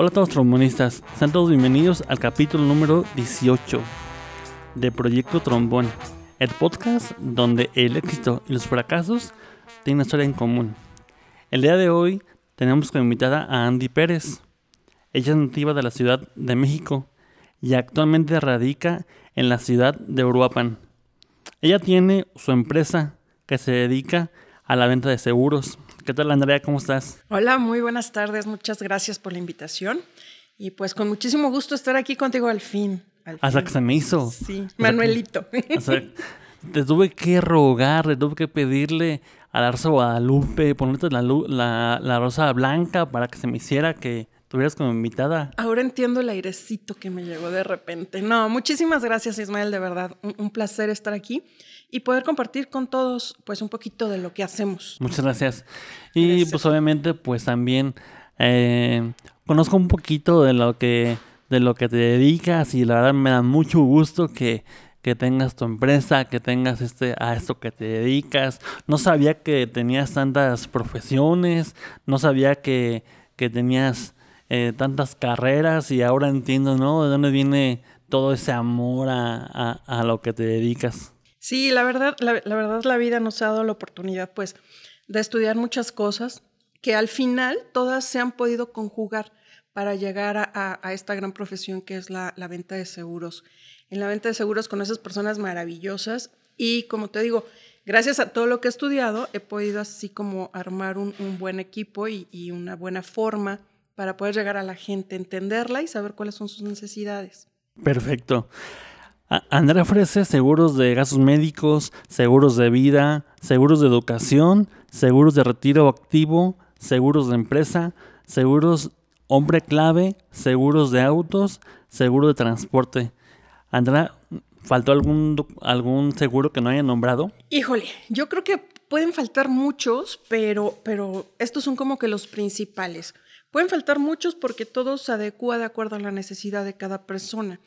Hola a todos trombonistas, sean todos bienvenidos al capítulo número 18 de Proyecto Trombón, el podcast donde el éxito y los fracasos tienen una historia en común. El día de hoy tenemos como invitada a Andy Pérez. Ella es nativa de la Ciudad de México y actualmente radica en la ciudad de Uruapan. Ella tiene su empresa que se dedica a la venta de seguros. ¿Qué tal Andrea? ¿Cómo estás? Hola, muy buenas tardes. Muchas gracias por la invitación. Y pues con muchísimo gusto estar aquí contigo al fin. Hasta que se me hizo. Sí, Manuelito. te tuve que rogar, te tuve que pedirle a la Rosa Guadalupe, ponerte la, la, la rosa blanca para que se me hiciera que tuvieras como invitada. Ahora entiendo el airecito que me llegó de repente. No, muchísimas gracias Ismael, de verdad. Un, placer estar aquí y poder compartir con todos pues un poquito de lo que hacemos. Muchas gracias. Y pues obviamente pues también eh, conozco un poquito de lo que de lo que te dedicas y la verdad me da mucho gusto que, que tengas tu empresa, que tengas este a esto que te dedicas. No sabía que tenías tantas profesiones, no sabía que, que tenías eh, tantas carreras y ahora entiendo, ¿no? De dónde viene todo ese amor a, a, lo que te dedicas. Sí, la verdad, la, verdad la vida nos ha dado la oportunidad, pues, de estudiar muchas cosas que al final todas se han podido conjugar para llegar a, esta gran profesión que es la, la, venta de seguros. En la venta de seguros con esas personas maravillosas y como te digo, gracias a todo lo que he estudiado, he podido así como armar un, buen equipo y, una buena forma para poder llegar a la gente, entenderla y saber cuáles son sus necesidades. Perfecto. Andrea ofrece seguros de gastos médicos, seguros de vida, seguros de educación, seguros de retiro activo, seguros de empresa, seguros hombre clave, seguros de autos, seguro de transporte. Andrea, ¿faltó algún, algún seguro que no haya nombrado? Híjole, yo creo que pueden faltar muchos, pero, pero estos son como que los principales. Pueden faltar muchos porque todo se adecua de acuerdo a la necesidad de cada persona.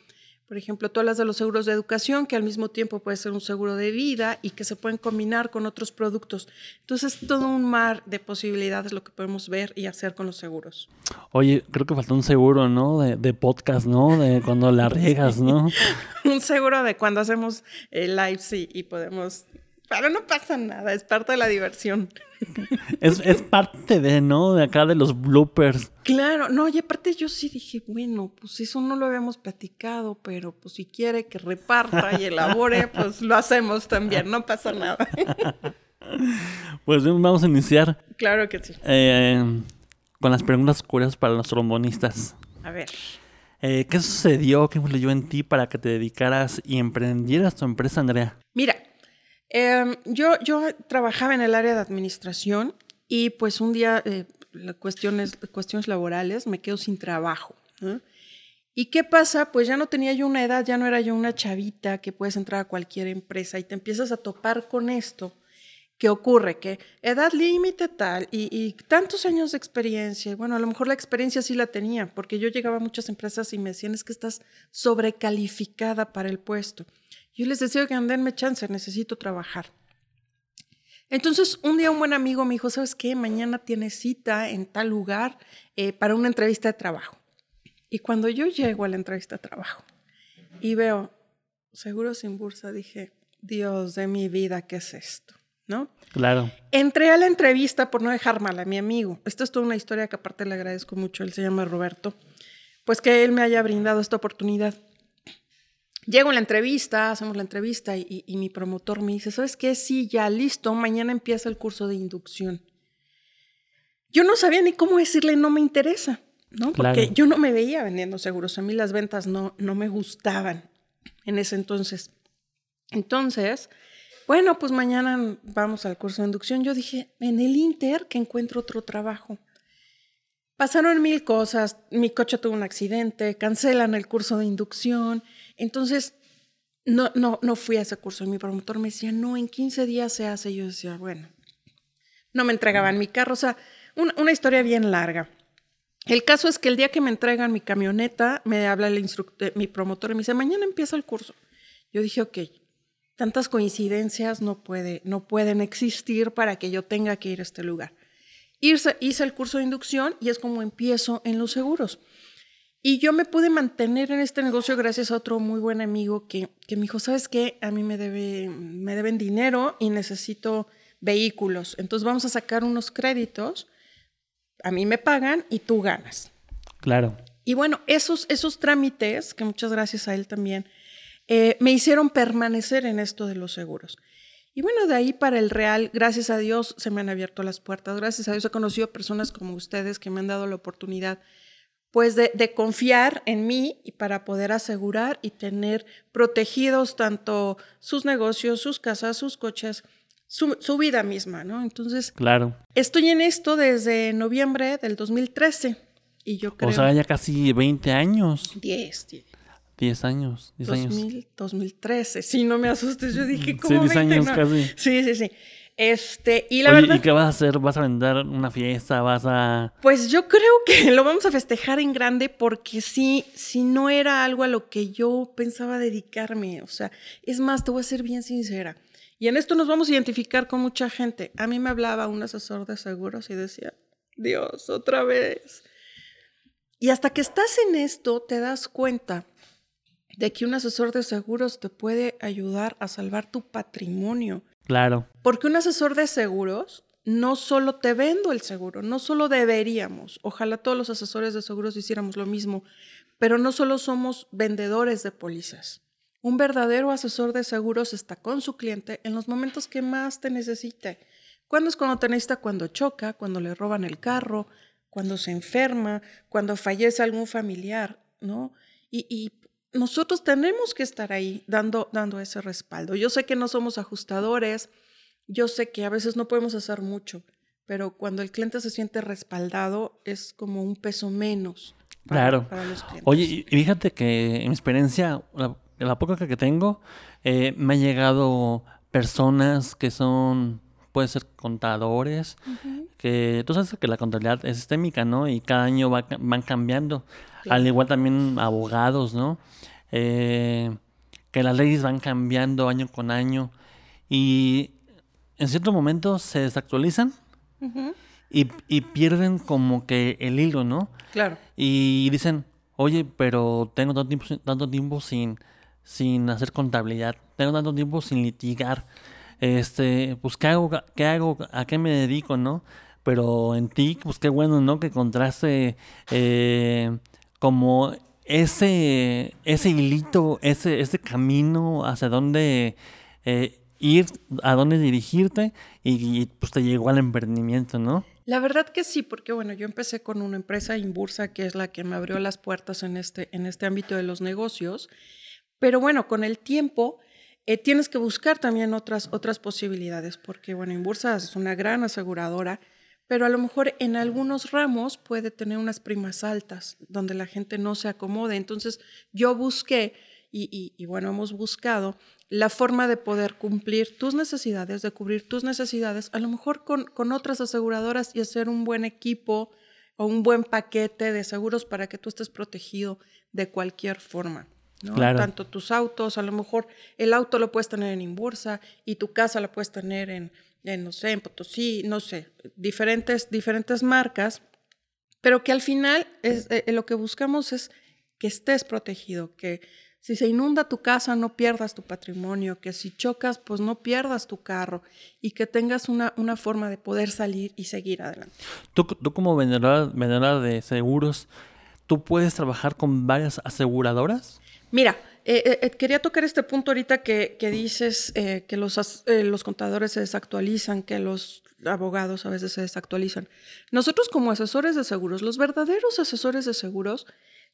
Por ejemplo, todas las de los seguros de educación, que al mismo tiempo puede ser un seguro de vida y que se pueden combinar con otros productos. Entonces, todo un mar de posibilidades lo que podemos ver y hacer con los seguros. Oye, creo que faltó un seguro, ¿no? De, podcast, ¿no? De cuando la riegas, ¿no? un seguro de cuando hacemos eh, live, sí, y podemos pero no pasa nada, es parte de la diversión. Es, parte de, ¿no? De acá de los bloopers. Claro, no, y aparte yo sí dije, bueno, pues eso no lo habíamos platicado, pero pues si quiere que reparta y elabore, pues lo hacemos también, no pasa nada. Pues vamos a iniciar. Claro que sí. Eh, con las preguntas curiosas para los trombonistas. A ver. Eh, ¿Qué sucedió? ¿Qué leyó en ti para que te dedicaras y emprendieras tu empresa, Andrea? Mira, Em, yo, trabajaba en el área de administración y pues un día, eh, cuestiones, cuestiones laborales, me quedo sin trabajo. ¿Y qué pasa? Pues ya no tenía yo una edad, ya no era yo una chavita que puedes entrar a cualquier empresa y te empiezas a topar con esto. ¿Qué ocurre? Que edad límite tal y, y, tantos años de experiencia. Bueno, a lo mejor la experiencia sí la tenía, porque yo llegaba a muchas empresas y me decían es que estás sobrecalificada para el puesto. Yo les decía que andenme chance, necesito trabajar. Entonces, un día un buen amigo me dijo, ¿sabes qué? Mañana tienes cita en tal lugar eh, para una entrevista de trabajo. Y cuando yo llego a la entrevista de trabajo y veo seguro sin bursa, dije, Dios de mi vida, ¿qué es esto? ¿No? Claro. Entré a la entrevista por no dejar mal a mi amigo. Esto es toda una historia que aparte le agradezco mucho. Él se llama Roberto. Pues que él me haya brindado esta oportunidad. Llego a la entrevista, hacemos la entrevista y, mi promotor me dice, ¿sabes qué? Sí, ya listo, mañana empieza el curso de inducción. Yo no sabía ni cómo decirle no me interesa, ¿no? Porque yo no me veía vendiendo seguros, a mí las ventas no, no me gustaban en ese entonces. Entonces, bueno, pues mañana vamos al curso de inducción. Yo dije, en el Inter que encuentro otro trabajo. Pasaron mil cosas, mi coche tuvo un accidente, cancelan el curso de inducción, entonces, no, no, no fui a ese curso. Mi promotor me decía, no, en 15 días se hace. Y yo decía, bueno, no me entregaban mi carro. O sea, una, historia bien larga. El caso es que el día que me entregan mi camioneta, me habla el mi promotor y me dice, mañana empieza el curso. Yo dije, ok, tantas coincidencias no, puede, no pueden existir para que yo tenga que ir a este lugar. Hice, hice el curso de inducción y es como empiezo en los seguros. Y yo me pude mantener en este negocio gracias a otro muy buen amigo que, que me dijo, ¿sabes qué? A mí me, debe, me deben dinero y necesito vehículos. Entonces vamos a sacar unos créditos, a mí me pagan y tú ganas. Claro. Y bueno, esos, esos trámites, que muchas gracias a él también, eh, me hicieron permanecer en esto de los seguros. Y bueno, de ahí para el real, gracias a Dios se me han abierto las puertas, gracias a Dios he conocido personas como ustedes que me han dado la oportunidad pues de, confiar en mí y para poder asegurar y tener protegidos tanto sus negocios, sus casas, sus coches, su, su, vida misma, ¿no? Entonces, claro. estoy en esto desde noviembre del 2013 y yo creo... O sea, ya casi 20 años. 10, 10. 10 años, 10 años. 2013, sí, no me asustes, yo dije, ¿cómo Sí, 10 años casi. Sí, sí, sí. Este, y la Oye, verdad. ¿y qué vas a hacer? ¿Vas a vender una fiesta? ¿Vas a.? Pues yo creo que lo vamos a festejar en grande porque sí, si no era algo a lo que yo pensaba dedicarme. O sea, es más, te voy a ser bien sincera. Y en esto nos vamos a identificar con mucha gente. A mí me hablaba un asesor de seguros y decía, Dios, otra vez. Y hasta que estás en esto, te das cuenta de que un asesor de seguros te puede ayudar a salvar tu patrimonio. Claro. Porque un asesor de seguros no solo te vendo el seguro, no solo deberíamos, ojalá todos los asesores de seguros hiciéramos lo mismo, pero no solo somos vendedores de pólizas. Un verdadero asesor de seguros está con su cliente en los momentos que más te necesite. ¿Cuándo es cuando te necesita? Cuando choca, cuando le roban el carro, cuando se enferma, cuando fallece algún familiar, ¿no? Y, y nosotros tenemos que estar ahí dando, dando ese respaldo. Yo sé que no somos ajustadores, yo sé que a veces no podemos hacer mucho, pero cuando el cliente se siente respaldado es como un peso menos. Para, claro. Para los clientes. Oye, y fíjate que en mi experiencia, la, la poca que tengo, eh, me han llegado personas que son, puede ser contadores, uh -huh. que tú sabes que la contabilidad es sistémica, ¿no? Y cada año va, van cambiando. Claro. Al igual también abogados, ¿no? Eh, que las leyes van cambiando año con año y en ciertos momentos se desactualizan uh -huh. y, y, pierden como que el hilo, ¿no? Claro. Y dicen, oye, pero tengo tanto tiempo, tanto tiempo sin, sin hacer contabilidad, tengo tanto tiempo sin litigar, este, pues, ¿qué hago? ¿Qué hago? ¿A qué me dedico, no? Pero en ti, pues, qué bueno, ¿no? Que encontraste eh, como ese, ese hilito, ese, ese camino hacia dónde eh, ir, a dónde dirigirte y, pues te llegó al emprendimiento, ¿no? La verdad que sí, porque bueno, yo empecé con una empresa Inbursa que es la que me abrió las puertas en este, en este ámbito de los negocios, pero bueno, con el tiempo eh, tienes que buscar también otras, otras posibilidades, porque bueno, Inbursa es una gran aseguradora, pero a lo mejor en algunos ramos puede tener unas primas altas donde la gente no se acomode. Entonces yo busqué y, y, y, bueno, hemos buscado la forma de poder cumplir tus necesidades, de cubrir tus necesidades, a lo mejor con, con otras aseguradoras y hacer un buen equipo o un buen paquete de seguros para que tú estés protegido de cualquier forma. ¿No? Claro. Tanto tus autos, a lo mejor el auto lo puedes tener en Inbursa y tu casa la puedes tener en, en, no sé, en Potosí, no sé, diferentes, diferentes marcas, pero que al final es, eh, lo que buscamos es que estés protegido, que si se inunda tu casa no pierdas tu patrimonio, que si chocas pues no pierdas tu carro y que tengas una, una forma de poder salir y seguir adelante. Tú, tú como vendedora, vendedora de seguros, ¿tú puedes trabajar con varias aseguradoras? Mira, eh, eh, quería tocar este punto ahorita que, dices eh, que los, contadores se desactualizan, que los abogados a veces se desactualizan. Nosotros como asesores de seguros, los verdaderos asesores de seguros,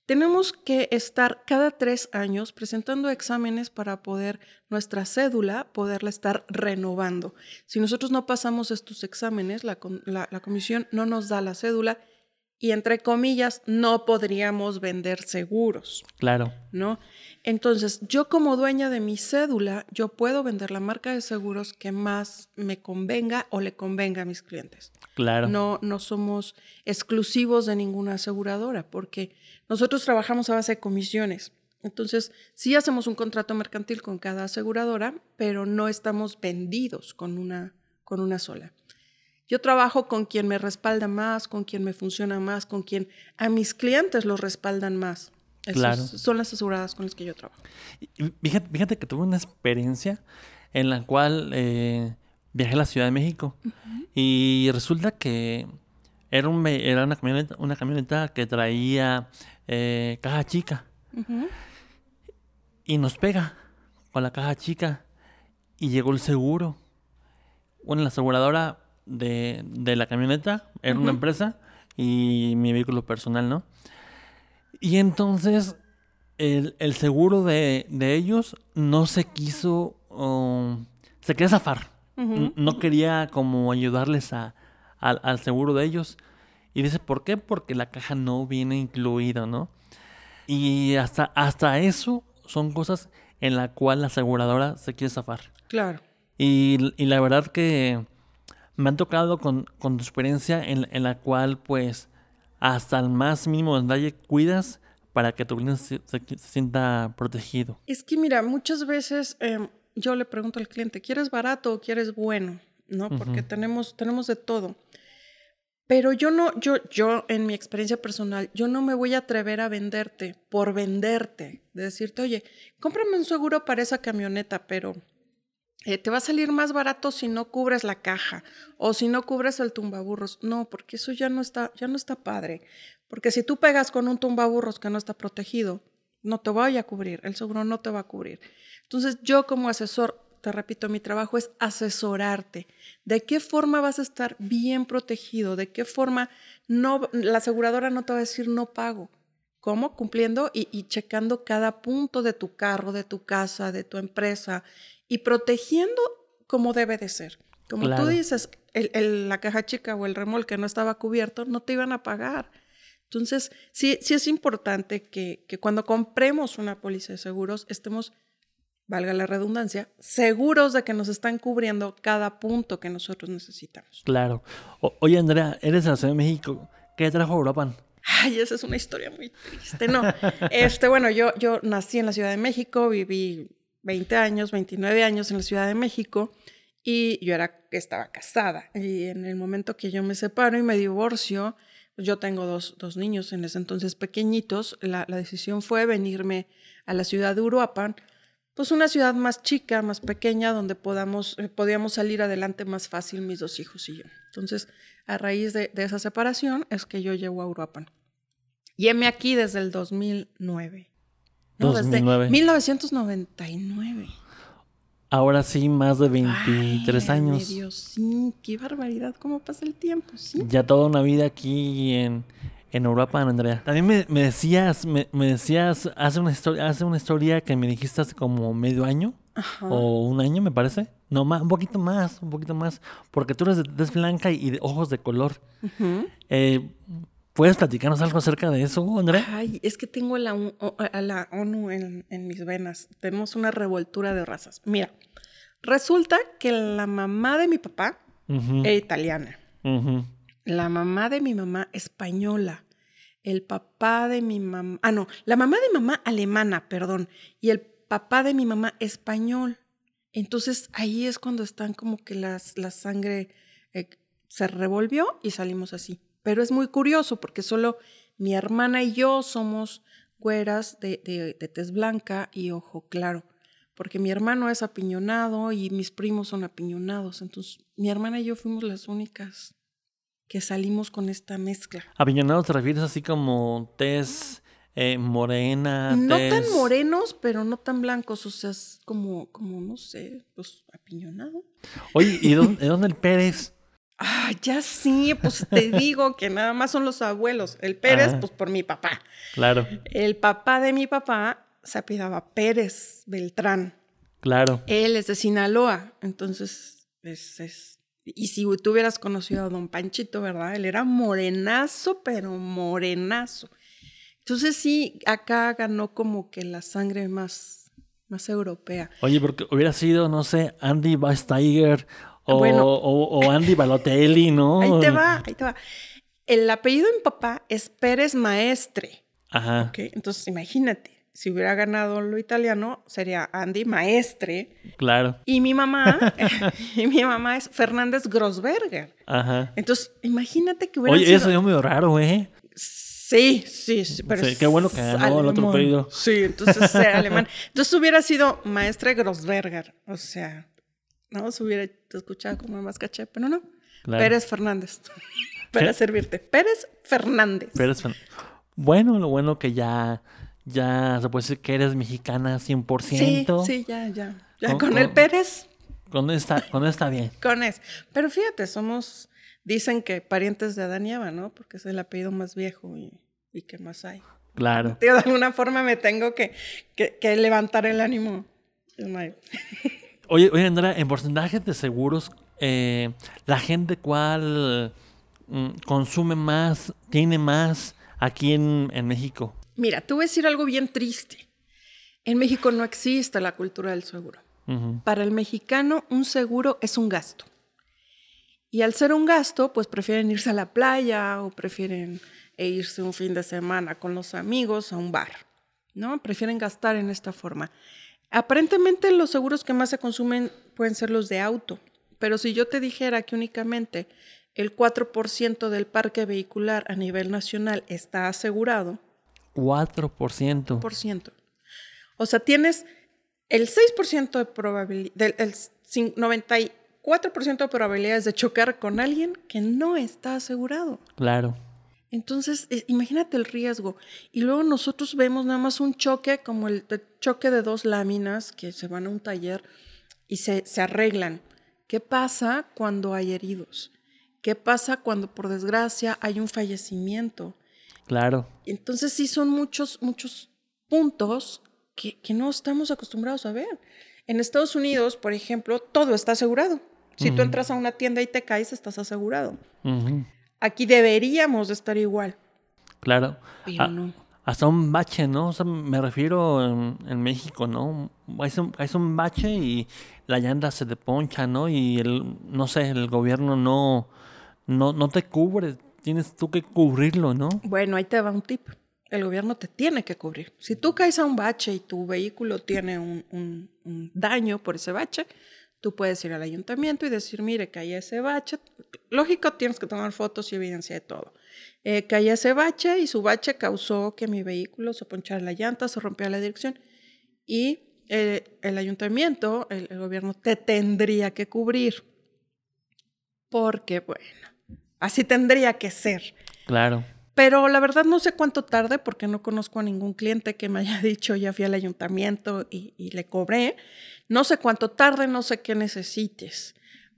tenemos que estar cada tres años presentando exámenes para poder nuestra cédula, poderla estar renovando. Si nosotros no pasamos estos exámenes, la comisión no nos da la cédula y entre comillas no podríamos vender seguros. Claro. ¿No? Entonces, yo como dueña de mi cédula, yo puedo vender la marca de seguros que más me convenga o le convenga a mis clientes. Claro. No, no somos exclusivos de ninguna aseguradora, porque nosotros trabajamos a base de comisiones. Entonces, sí hacemos un contrato mercantil con cada aseguradora, pero no estamos vendidos con una, con una sola. Yo trabajo con quien me respalda más, con quien me funciona más, con quien a mis clientes los respaldan más. Claro. Son las aseguradas con las que yo trabajo. fíjate, fíjate que tuve una experiencia en la cual eh, viajé a la Ciudad de México y resulta que era, un, era una, camioneta, una camioneta que traía eh, caja chica y nos pega con la caja chica y llegó el seguro. Bueno, la aseguradora de, la camioneta era una empresa y mi vehículo personal, ¿no? Y entonces el, seguro de, ellos no se quiso, um, se quería zafar. No quería como ayudarles a, al seguro de ellos. Y dice, ¿por qué? Porque la caja no viene incluida, ¿no? Y hasta, hasta eso son cosas en la cual la aseguradora se quiere zafar. Claro. Y, la verdad que me han tocado con, con tu experiencia en, en, la cual pues hasta el más mínimo detalle cuidas para que tu cliente se, sienta protegido. Es que mira, muchas veces em, yo le pregunto al cliente, ¿quieres barato o quieres bueno? ¿No? Porque tenemos, tenemos de todo. Pero yo no, yo, yo en mi experiencia personal, yo no me voy a atrever a venderte por venderte, de decirte, oye, cómprame un seguro para esa camioneta, pero eh, te va a salir más barato si no cubres la caja o si no cubres el tumbaburros. No, porque eso ya no está, ya no está padre. Porque si tú pegas con un tumbaburros que no está protegido, no te voy a cubrir, el seguro no te va a cubrir. Entonces yo como asesor te repito, mi trabajo es asesorarte. ¿De qué forma vas a estar bien protegido? ¿De qué forma no, la aseguradora no te va a decir no pago? ¿Cómo? Cumpliendo y, checando cada punto de tu carro, de tu casa, de tu empresa y protegiendo como debe de ser. Como tú dices, la caja chica o el remolque no estaba cubierto, no te iban a pagar. Entonces, sí, sí es importante que, que cuando compremos una póliza de seguros estemos valga la redundancia, seguros de que nos están cubriendo cada punto que nosotros necesitamos. Claro. oye, Andrea, eres de la Ciudad de México. ¿Qué trajo Europa? Ay, esa es una historia muy triste. No, este, bueno, yo, yo nací en la Ciudad de México, viví 20 años, 29 años en la Ciudad de México y yo era, estaba casada. Y en el momento que yo me separo y me divorcio, yo tengo dos, dos niños en ese entonces pequeñitos, la, la decisión fue venirme a la ciudad de Uruapan pues una ciudad más chica, más pequeña, donde podamos, eh, podíamos salir adelante más fácil mis dos hijos y yo. Entonces, a raíz de, esa separación es que yo llego a Uruapan. Y heme aquí desde el 2009. No, 2009. desde 1999. Ahora sí, más de 23 años. Dios, sí, qué barbaridad, cómo pasa el tiempo, sí. Ya toda una vida aquí en, en Europa, Andrea. También me, decías, me, decías hace una historia, hace una historia que me dijiste hace como medio año o un año, me parece. No, más, un poquito más, un poquito más, porque tú eres de tez blanca y de ojos de color. Eh, ¿Puedes platicarnos algo acerca de eso, Andrea? Ay, es que tengo la, a la ONU en, mis venas. Tenemos una revoltura de razas. Mira, resulta que la mamá de mi papá era italiana. La mamá de mi mamá española el papá de mi mamá, ah, no, la mamá de mamá alemana, perdón, y el papá de mi mamá español. Entonces ahí es cuando están como que las, la sangre eh, se revolvió y salimos así. Pero es muy curioso porque solo mi hermana y yo somos güeras de, de, de tez blanca y ojo claro porque mi hermano es apiñonado y mis primos son apiñonados. Entonces, mi hermana y yo fuimos las únicas que salimos con esta mezcla. Apiñonados te refieres así como tez eh, morena. No tan morenos, pero no tan blancos, o sea, es como, como no sé, pues apiñonado. Oye, ¿y dónde, dónde el Pérez? Ah, ya sí, pues te digo que nada más son los abuelos. El Pérez, pues por mi papá. Claro. El papá de mi papá se apellidaba Pérez Beltrán. Claro. Él es de Sinaloa, entonces es y si tú hubieras conocido a don Panchito, ¿verdad? Él era morenazo, pero morenazo. Entonces sí, acá ganó como que la sangre más, más europea. Oye, porque hubiera sido, no sé, Andy Basteiger o, o, Andy Balotelli, ¿no? Ahí te va, ahí te va. El apellido de mi papá es Pérez Maestre. Ajá. Entonces imagínate, si hubiera ganado lo italiano, sería Andy Maestre. Claro. Y mi mamá, y mi mamá es Fernández Grossberger. Ajá. Entonces, imagínate que hubiera Oye, sido... eso es medio raro, ¿eh? Sí, sí, sí. Pero Sí, qué bueno que ganó el otro pedido. Sí, entonces era alemán. Entonces hubiera sido maestre Grossberger. O sea, no se hubiera escuchado como más caché, pero no. Claro. Pérez Fernández. Para ¿Qué? servirte. Pérez Fernández. Pero es- bueno, lo bueno que ya, ya se puede decir que eres mexicana 100%. Sí, sí, ya, ya. Ya Con- con, con- el Pérez, Con esta, con esta bien. con eso. Pero fíjate, somos, dicen que parientes de Adán y Eva, ¿no? Porque es el apellido más viejo y, y que más hay. Claro. Tío, de alguna forma me tengo que, que, que levantar el ánimo. Oye, oye, Andrea, en porcentajes de seguros, eh, la gente cuál mm, consume más, tiene más aquí en, en México. Mira, te voy a decir algo bien triste. En México no existe la cultura del seguro. Para el mexicano, un seguro es un gasto. Y al ser un gasto, pues prefieren irse a la playa o prefieren eh, irse un fin de semana con los amigos a un bar, ¿no? Prefieren gastar en esta forma. Aparentemente los seguros que más se consumen pueden ser los de auto, pero si yo te dijera que únicamente el 4% del parque vehicular a nivel nacional está asegurado, 4%. por ciento. O sea, tienes el 6% de probabilidad, del el cin- 94% de probabilidades de chocar con alguien que no está asegurado. Claro. Entonces, eh, imagínate el riesgo. Y luego nosotros vemos nada más un choque como el choque de dos láminas que se van a un taller y se, se arreglan. ¿Qué pasa cuando hay heridos? ¿Qué pasa cuando por desgracia hay un fallecimiento? Claro. Entonces sí son muchos, muchos puntos que, que no estamos acostumbrados a ver. En Estados Unidos, por ejemplo, todo está asegurado. Si tú entras a una tienda y te caes, estás asegurado. Aquí deberíamos de estar igual, Claro. pero Ah, no. Hasta un bache, ¿no? O sea, me refiero en, en México, ¿no? Es un, es un bache y la llanta se te poncha, ¿no? Y el, no sé, el gobierno no, no, no te cubre. Tienes tú que cubrirlo, ¿no? Bueno, ahí te va un tip. El gobierno te tiene que cubrir. Si tú caes a un bache y tu vehículo tiene un, un- un daño por ese bache, tú puedes ir al ayuntamiento y decir, mire, caí a ese bache. Lógico, tienes que tomar fotos y evidencia de todo. Eh, caí a ese bache y su bache causó que mi vehículo se ponchara la llanta, se rompiera la dirección. Y eh, el ayuntamiento, el, el gobierno, te tendría que cubrir. Porque, bueno, así tendría que ser. Claro. Pero la verdad no sé cuánto tarde porque no conozco a ningún cliente que me haya dicho ya fui al ayuntamiento y, y le cobré. No sé cuánto tarde, no sé qué necesites.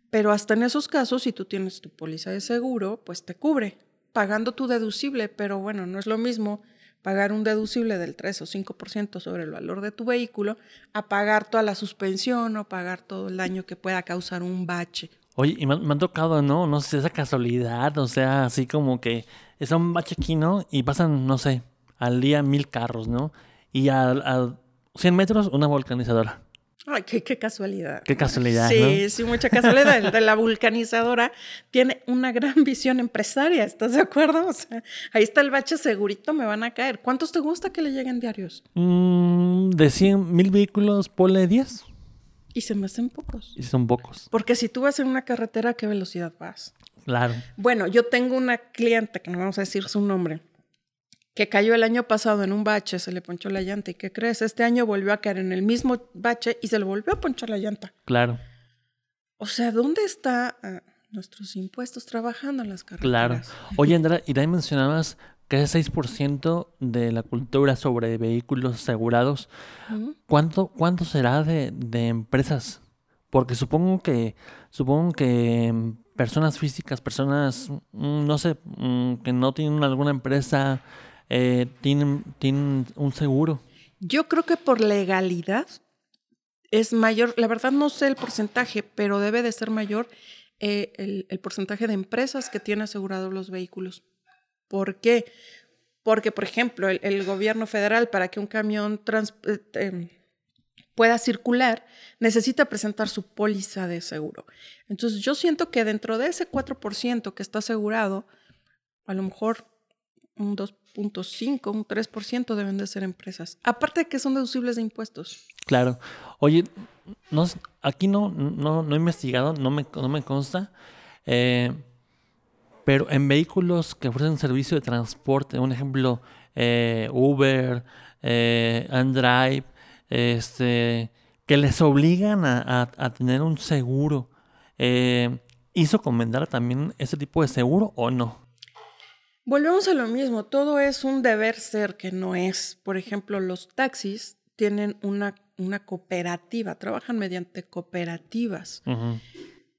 Pero hasta en esos casos, si tú tienes tu póliza de seguro, pues te cubre, pagando tu deducible. Pero bueno, no es lo mismo pagar un deducible del 3 o 5% sobre el valor de tu vehículo a pagar toda la suspensión o pagar todo el daño que pueda causar un bache. Oye, y me, han- tocado, ¿no? No sé, esa casualidad, o sea, así como que es un bache aquí, ¿no? Y pasan, no sé, al día mil carros, ¿no? Y a, a 100 metros una vulcanizadora. Ay, qué, qué casualidad. Qué casualidad, Sí, ¿no? sí, mucha casualidad. El de la vulcanizadora tiene una gran visión empresaria, ¿estás de acuerdo? O sea, ahí está el bache segurito, me van a caer. ¿Cuántos te gusta que le lleguen diarios? Mm, de 100 mil vehículos, ponle 10. Y se me hacen pocos. Y son pocos. Porque si tú vas en una carretera, ¿a qué velocidad vas? Claro. Bueno, yo tengo una cliente, que no vamos a decir su nombre, que cayó el año pasado en un bache, se le ponchó la llanta. ¿Y qué crees? Este año volvió a caer en el mismo bache y se le volvió a ponchar la llanta. Claro. O sea, ¿dónde está ah, nuestros impuestos trabajando en las Claro. carreteras? Oye, Andrea, y también mencionabas que es 6% de la cultura sobre vehículos asegurados. ¿Cuánto, cuánto será de, de empresas? Porque supongo que, supongo que mm, personas físicas, personas, mm, no sé, mm, que no tienen alguna empresa, eh, tienen, tienen un seguro. Yo creo que por legalidad es mayor, la verdad no sé el porcentaje, pero debe de ser mayor eh, el, el porcentaje de empresas que tienen asegurados los vehículos. ¿Por qué? Porque, por ejemplo, el, el gobierno federal para que un camión eh, pueda circular necesita presentar su póliza de seguro. Entonces yo siento que dentro de ese 4% que está asegurado, a lo mejor un 2, 0.5, un 3% deben de ser empresas. Aparte de que son deducibles de impuestos. Claro. Oye, no, aquí no, no, no he investigado, no me, no me consta. Eh, pero en vehículos que ofrecen servicio de transporte, un ejemplo, eh, Uber, eh, Andrive, este, que les obligan a, tener un seguro, eh, ¿hizo comentar también ese tipo de seguro o no? Volvemos a lo mismo, todo es un deber ser que no es. Por ejemplo, los taxis tienen una, una cooperativa, trabajan mediante cooperativas.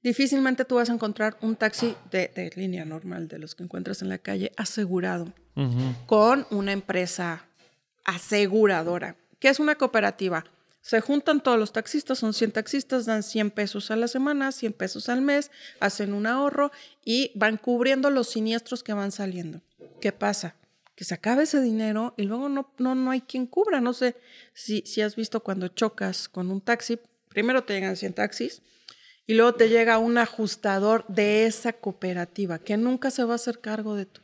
Difícilmente tú vas a encontrar un taxi de, línea normal, de los que encuentras en la calle, asegurado, con una empresa aseguradora. ¿Qué es una cooperativa? Se juntan todos los taxistas, son 100 taxistas, dan 100 pesos a la semana, 100 pesos al mes, hacen un ahorro y van cubriendo los siniestros que van saliendo. ¿Qué pasa? Que se acaba ese dinero y luego no, no, no hay quien cubra. No sé si, si has visto cuando chocas con un taxi, primero te llegan 100 taxis y luego te llega un ajustador de esa cooperativa que nunca se va a hacer cargo de tu,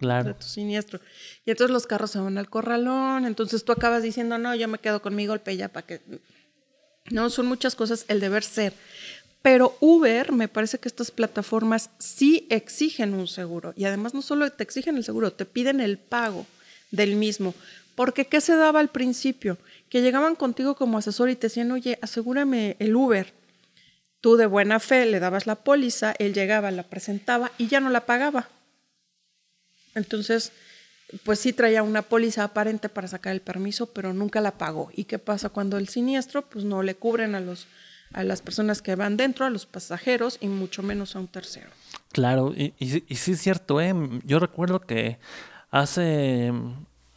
Claro. tu siniestro. Y entonces los carros se van al corralón, entonces tú acabas diciendo, no, yo me quedo con mi golpe ya para que... No, son muchas cosas el deber ser. Pero Uber, me parece que estas plataformas sí exigen un seguro. Y además no solo te exigen el seguro, te piden el pago del mismo. Porque ¿qué se daba al principio? Que llegaban contigo como asesor y te decían, oye, asegúrame el Uber. Tú de buena fe le dabas la póliza, él llegaba, la presentaba y ya no la pagaba. Entonces, pues sí traía una póliza aparente para sacar el permiso, pero nunca la pagó. ¿Y qué pasa cuando el siniestro? Pues no le cubren a los a las personas que van dentro, a los pasajeros y mucho menos a un tercero. Claro, y, y, sí es cierto, ¿eh? yo recuerdo que hace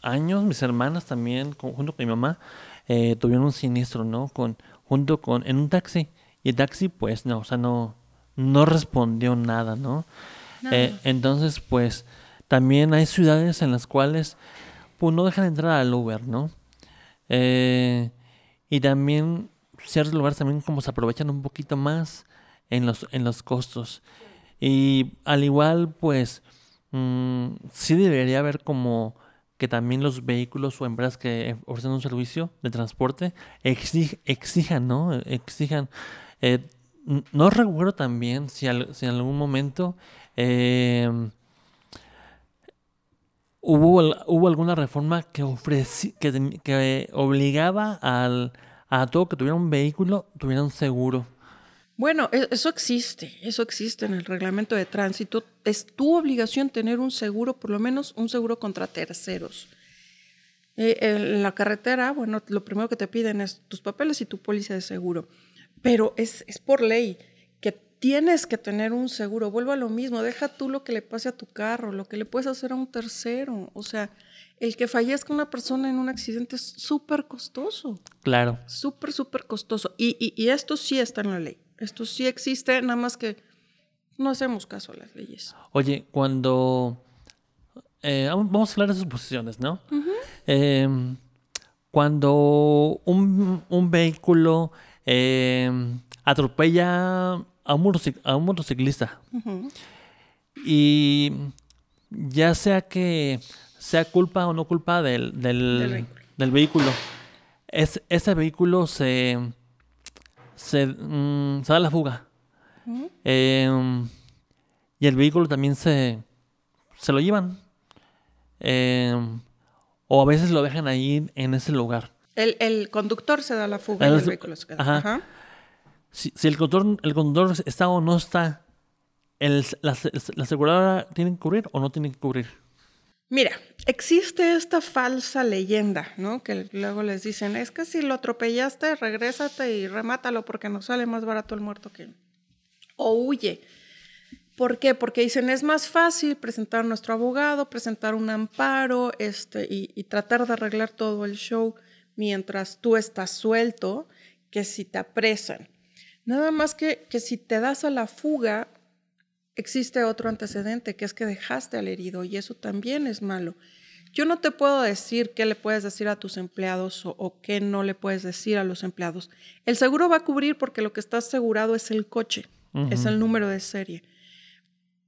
años mis hermanas también, junto con mi mamá, eh, tuvieron un siniestro, ¿no? Con, junto con, en un taxi. Y el taxi, pues, no, o sea, no, no respondió nada, ¿no? Eh, entonces, pues, también hay ciudades en las cuales pues, no dejan entrar al Uber, ¿no? Eh, y también ciertos lugares también como se aprovechan un poquito más en los, en los costos. Y al igual, pues, mm, sí debería haber como que también los vehículos o empresas que ofrecen un servicio de transporte exijan, ¿no? Exijan. Eh, no recuerdo también si, si en algún momento eh, ¿Hubo, ¿Hubo alguna reforma que, que, que obligaba al, a todo que tuviera un vehículo, tuviera un seguro? Bueno, e, eso existe, eso existe en el reglamento de tránsito. Es tu obligación tener un seguro, por lo menos un seguro contra terceros. Eh, en la carretera, bueno, lo primero que te piden es tus papeles y tu póliza de seguro, pero es, es por ley tienes que tener un seguro. Vuelvo a lo mismo, deja tú lo que le pase a tu carro, lo que le puedes hacer a un tercero. O sea, el que fallezca una persona en un accidente es súper costoso. Claro. Súper, súper costoso. Y, y, esto sí está en la ley. Esto sí existe, nada más que no hacemos caso a las leyes. Oye, cuando... Eh, vamos a hablar de sus posiciones, ¿no? Em, cuando un, un vehículo em, atropella a un, motociclista. Y ya sea que sea culpa o no culpa del, del, vehículo. es, ese vehículo se, se, mm, da la fuga. Em, y el vehículo también se, se lo llevan. Em, o a veces lo dejan ahí en ese lugar. El, conductor se da la fuga y el vehículo se queda. Ajá si, el, conductor, está o no está, el, la, aseguradora tiene que cubrir o no tiene que cubrir? Mira, existe esta falsa leyenda, ¿no? Que luego les dicen, es que si lo atropellaste, regrésate y remátalo porque nos sale más barato el muerto que... O huye. ¿Por qué? Porque dicen, es más fácil presentar a nuestro abogado, presentar un amparo este, y, y tratar de arreglar todo el show mientras tú estás suelto que si te apresan. Nada más que, que si te das a la fuga, existe otro antecedente, que es que dejaste al herido y eso también es malo. Yo no te puedo decir qué le puedes decir a tus empleados o, qué no le puedes decir a los empleados. El seguro va a cubrir porque lo que está asegurado es el coche, es el número de serie.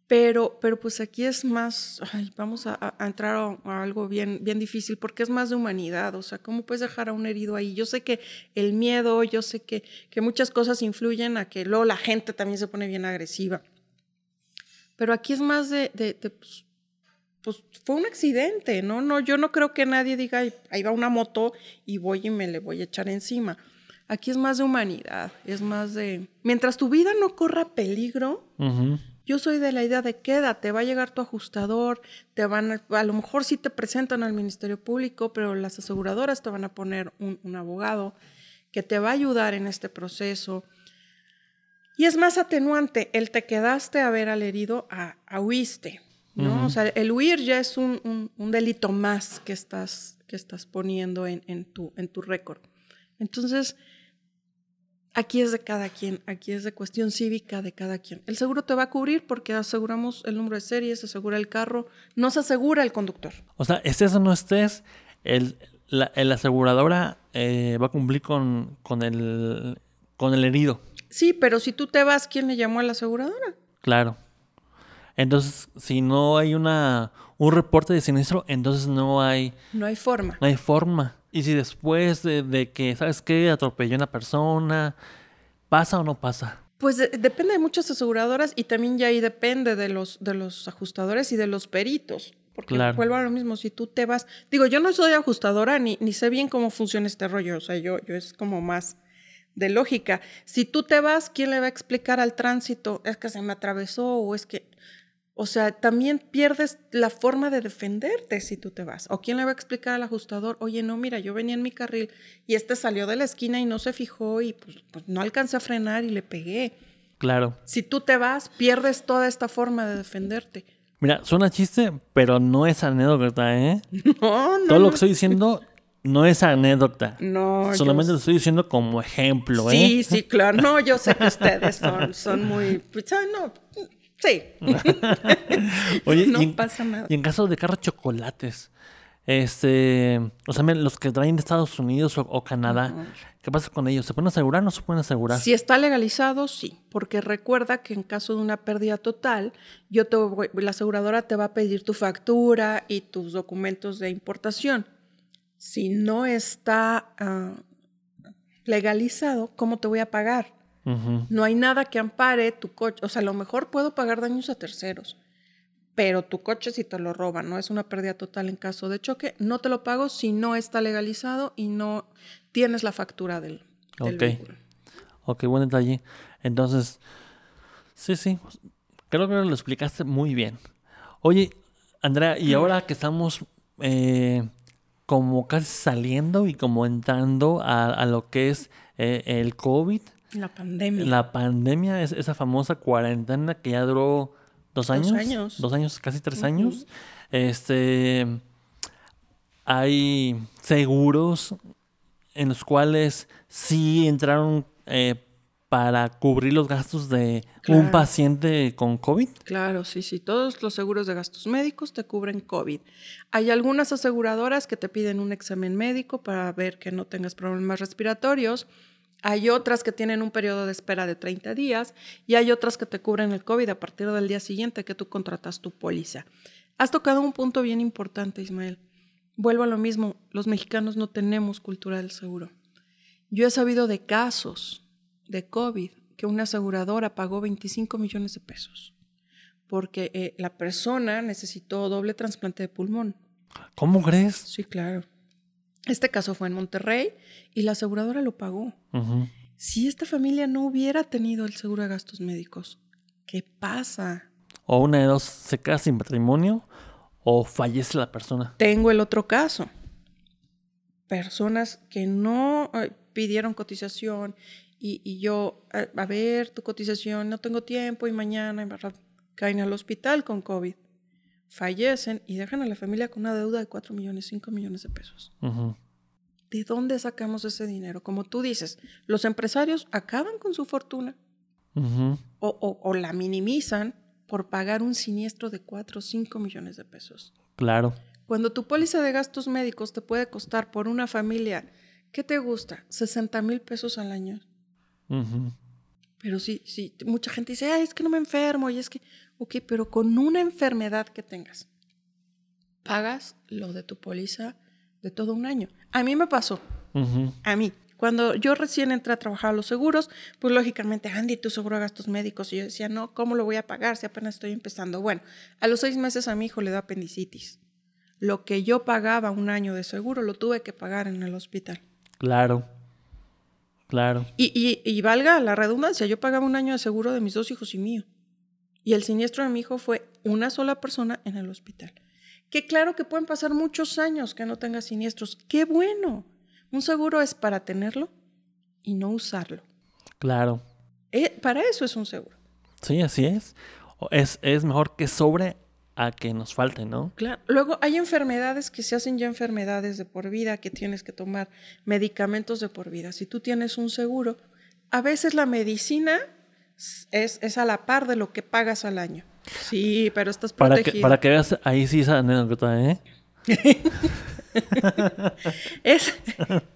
Pero, pero pues aquí es más, vamos a, entrar a, algo bien, bien difícil porque es más de humanidad, o sea, ¿cómo puedes dejar a un herido ahí? Yo sé que el miedo, yo sé que, que muchas cosas influyen a que luego la gente también se pone bien agresiva, pero aquí es más de, pues, pues, fue un accidente, ¿no? No, yo no creo que nadie diga, ahí va una moto y voy y me le voy a echar encima. Aquí es más de humanidad, es más de, mientras tu vida no corra peligro, uh. Yo soy de la idea de quédate, va a llegar tu ajustador, te van a, a lo mejor sí te presentan al Ministerio Público, pero las aseguradoras te van a poner un, un abogado que te va a ayudar en este proceso. Y es más atenuante, el te quedaste a ver al herido a, a huiste, ¿no? Uh -huh. O sea, el huir ya es un, un, un, delito más que estás, que estás poniendo en, en tu, en tu récord. Entonces, Aquí es de cada quien, aquí es de cuestión cívica de cada quien. El seguro te va a cubrir porque aseguramos el número de serie, se asegura el carro, no se asegura el conductor. O sea, estés o no estés, el, la, el aseguradora eh, va a cumplir con, con, el, con el herido. Sí, pero si tú te vas, ¿quién le llamó a la aseguradora? Claro. Entonces, si no hay una un reporte de siniestro, entonces no hay... No hay forma. No hay forma. Y si después de, de que, ¿sabes qué? Atropelló a una persona, ¿pasa o no pasa? Pues de, depende de muchas aseguradoras y también ya ahí depende de los, de los ajustadores y de los peritos. Porque claro. vuelvo a lo mismo, si tú te vas... Digo, yo no soy ajustadora ni, ni sé bien cómo funciona este rollo, o sea, yo, yo es como más de lógica. Si tú te vas, ¿quién le va a explicar al tránsito? Es que se me atravesó o es que... O sea, también pierdes la forma de defenderte si tú te vas. ¿O quién le va a explicar al ajustador? Oye, no, mira, yo venía en mi carril y este salió de la esquina y no se fijó y pues, pues no alcancé a frenar y le pegué. Claro. Si tú te vas, pierdes toda esta forma de defenderte. Mira, suena chiste, pero no es anécdota, ¿eh? No, no. Todo lo que estoy diciendo no es anécdota. No. Solamente yo... lo estoy diciendo como ejemplo, ¿eh? Sí, sí, claro. No, yo sé que ustedes son, son muy. Pues, no, Sí. Oye, no y en, pasa nada. Y en caso de carros chocolates, este, o sea, los que traen de Estados Unidos o, o Canadá, uh -huh. ¿qué pasa con ellos? ¿Se pueden asegurar o no se pueden asegurar? Si está legalizado, sí, porque recuerda que en caso de una pérdida total, yo te voy, la aseguradora te va a pedir tu factura y tus documentos de importación. Si no está uh, legalizado, ¿cómo te voy a pagar? Uh -huh. No hay nada que ampare tu coche. O sea, a lo mejor puedo pagar daños a terceros, pero tu coche si te lo roban, no es una pérdida total en caso de choque, no te lo pago si no está legalizado y no tienes la factura del, del ok, vehículo. ok, buen detalle. Entonces, sí, sí, creo que lo explicaste muy bien. Oye, Andrea, y ahora que estamos eh, como casi saliendo y como entrando a, a lo que es eh, el COVID, la pandemia. La pandemia es esa famosa cuarentena que ya duró dos años. Dos años. Dos años, casi tres uh -huh. años. Este. Hay seguros en los cuales sí entraron eh, para cubrir los gastos de claro. un paciente con COVID. Claro, sí, sí. Todos los seguros de gastos médicos te cubren COVID. Hay algunas aseguradoras que te piden un examen médico para ver que no tengas problemas respiratorios. Hay otras que tienen un periodo de espera de 30 días y hay otras que te cubren el COVID a partir del día siguiente que tú contratas tu póliza. Has tocado un punto bien importante, Ismael. Vuelvo a lo mismo, los mexicanos no tenemos cultura del seguro. Yo he sabido de casos de COVID que una aseguradora pagó 25 millones de pesos porque eh, la persona necesitó doble trasplante de pulmón. ¿Cómo crees? Sí, claro. Este caso fue en Monterrey y la aseguradora lo pagó. Uh -huh. Si esta familia no hubiera tenido el seguro de gastos médicos, ¿qué pasa? O una de dos, se queda sin patrimonio o fallece la persona. Tengo el otro caso. Personas que no eh, pidieron cotización y, y yo, a, a, ver, tu cotización, no tengo tiempo y mañana caen al hospital con COVID fallecen y dejan a la familia con una deuda de 4 millones, 5 millones de pesos. Uh -huh. ¿De dónde sacamos ese dinero? Como tú dices, los empresarios acaban con su fortuna uh -huh. o, o, o, la minimizan por pagar un siniestro de 4 o 5 millones de pesos. Claro. Cuando tu póliza de gastos médicos te puede costar por una familia, ¿qué te gusta? 60 mil pesos al año. Uh -huh. Pero sí, sí, mucha gente dice, Ay, es que no me enfermo y es que, Ok, pero con una enfermedad que tengas, pagas lo de tu póliza de todo un año. A mí me pasó. A mí. Cuando yo recién entré a trabajar a los seguros, pues lógicamente, Andy, tu seguro gastos médicos. Y yo decía, no, ¿cómo lo voy a pagar si apenas estoy empezando? Bueno, a los seis meses a mi hijo le da apendicitis. Lo que yo pagaba un año de seguro lo tuve que pagar en el hospital. Claro. Claro. Y, y, y valga la redundancia, yo pagaba un año de seguro de mis dos hijos y mío. Y el siniestro de mi hijo fue una sola persona en el hospital. Que claro que pueden pasar muchos años que no tenga siniestros. ¡Qué bueno! Un seguro es para tenerlo y no usarlo. Claro. Eh, para eso es un seguro. Sí, así es. Es, es mejor que sobre a que nos falte, ¿no? Claro. Luego hay enfermedades que se hacen ya enfermedades de por vida, que tienes que tomar medicamentos de por vida. Si tú tienes un seguro, a veces la medicina es, es a la par de lo que pagas al año. Sí, pero estás protegido. Para que, para que veas, ahí sí esa anécdota, ¿eh? es,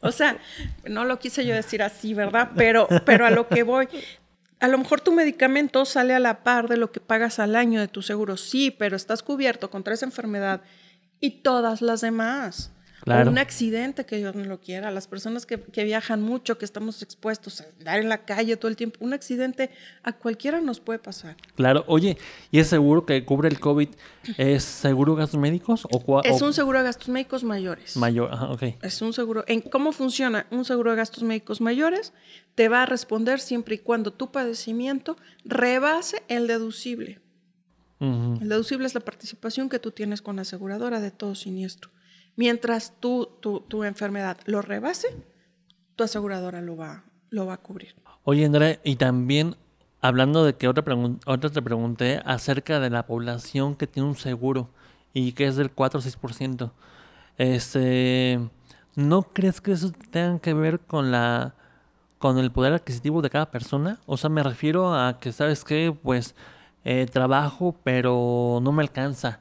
o sea, no lo quise yo decir así, ¿verdad? Pero, pero a lo que voy, a lo mejor tu medicamento sale a la par de lo que pagas al año de tu seguro, sí, pero estás cubierto contra esa enfermedad y todas las demás un accidente que Dios no lo quiera. Las personas que, viajan mucho, que estamos expuestos a andar en la calle todo el tiempo, un accidente a cualquiera nos puede pasar. Claro, oye, ¿y es seguro que cubre el COVID? ¿Es seguro de gastos médicos? O es un seguro de gastos médicos mayores. Mayor, ajá, ok. Es un seguro. ¿En ¿Cómo funciona? Un seguro de gastos médicos mayores te va a responder siempre y cuando tu padecimiento rebase el deducible. El deducible es la participación que tú tienes con la aseguradora de todo siniestro. Mientras tu, tu enfermedad lo rebase, tu aseguradora lo va, lo va a cubrir. Oye, André, y también hablando de que otra, otra te pregunté acerca de la población que tiene un seguro y que es del 4 o 6%. Este, ¿No crees que eso tenga que ver con la con el poder adquisitivo de cada persona? O sea, me refiero a que, ¿sabes qué? Pues eh, trabajo, pero no me alcanza.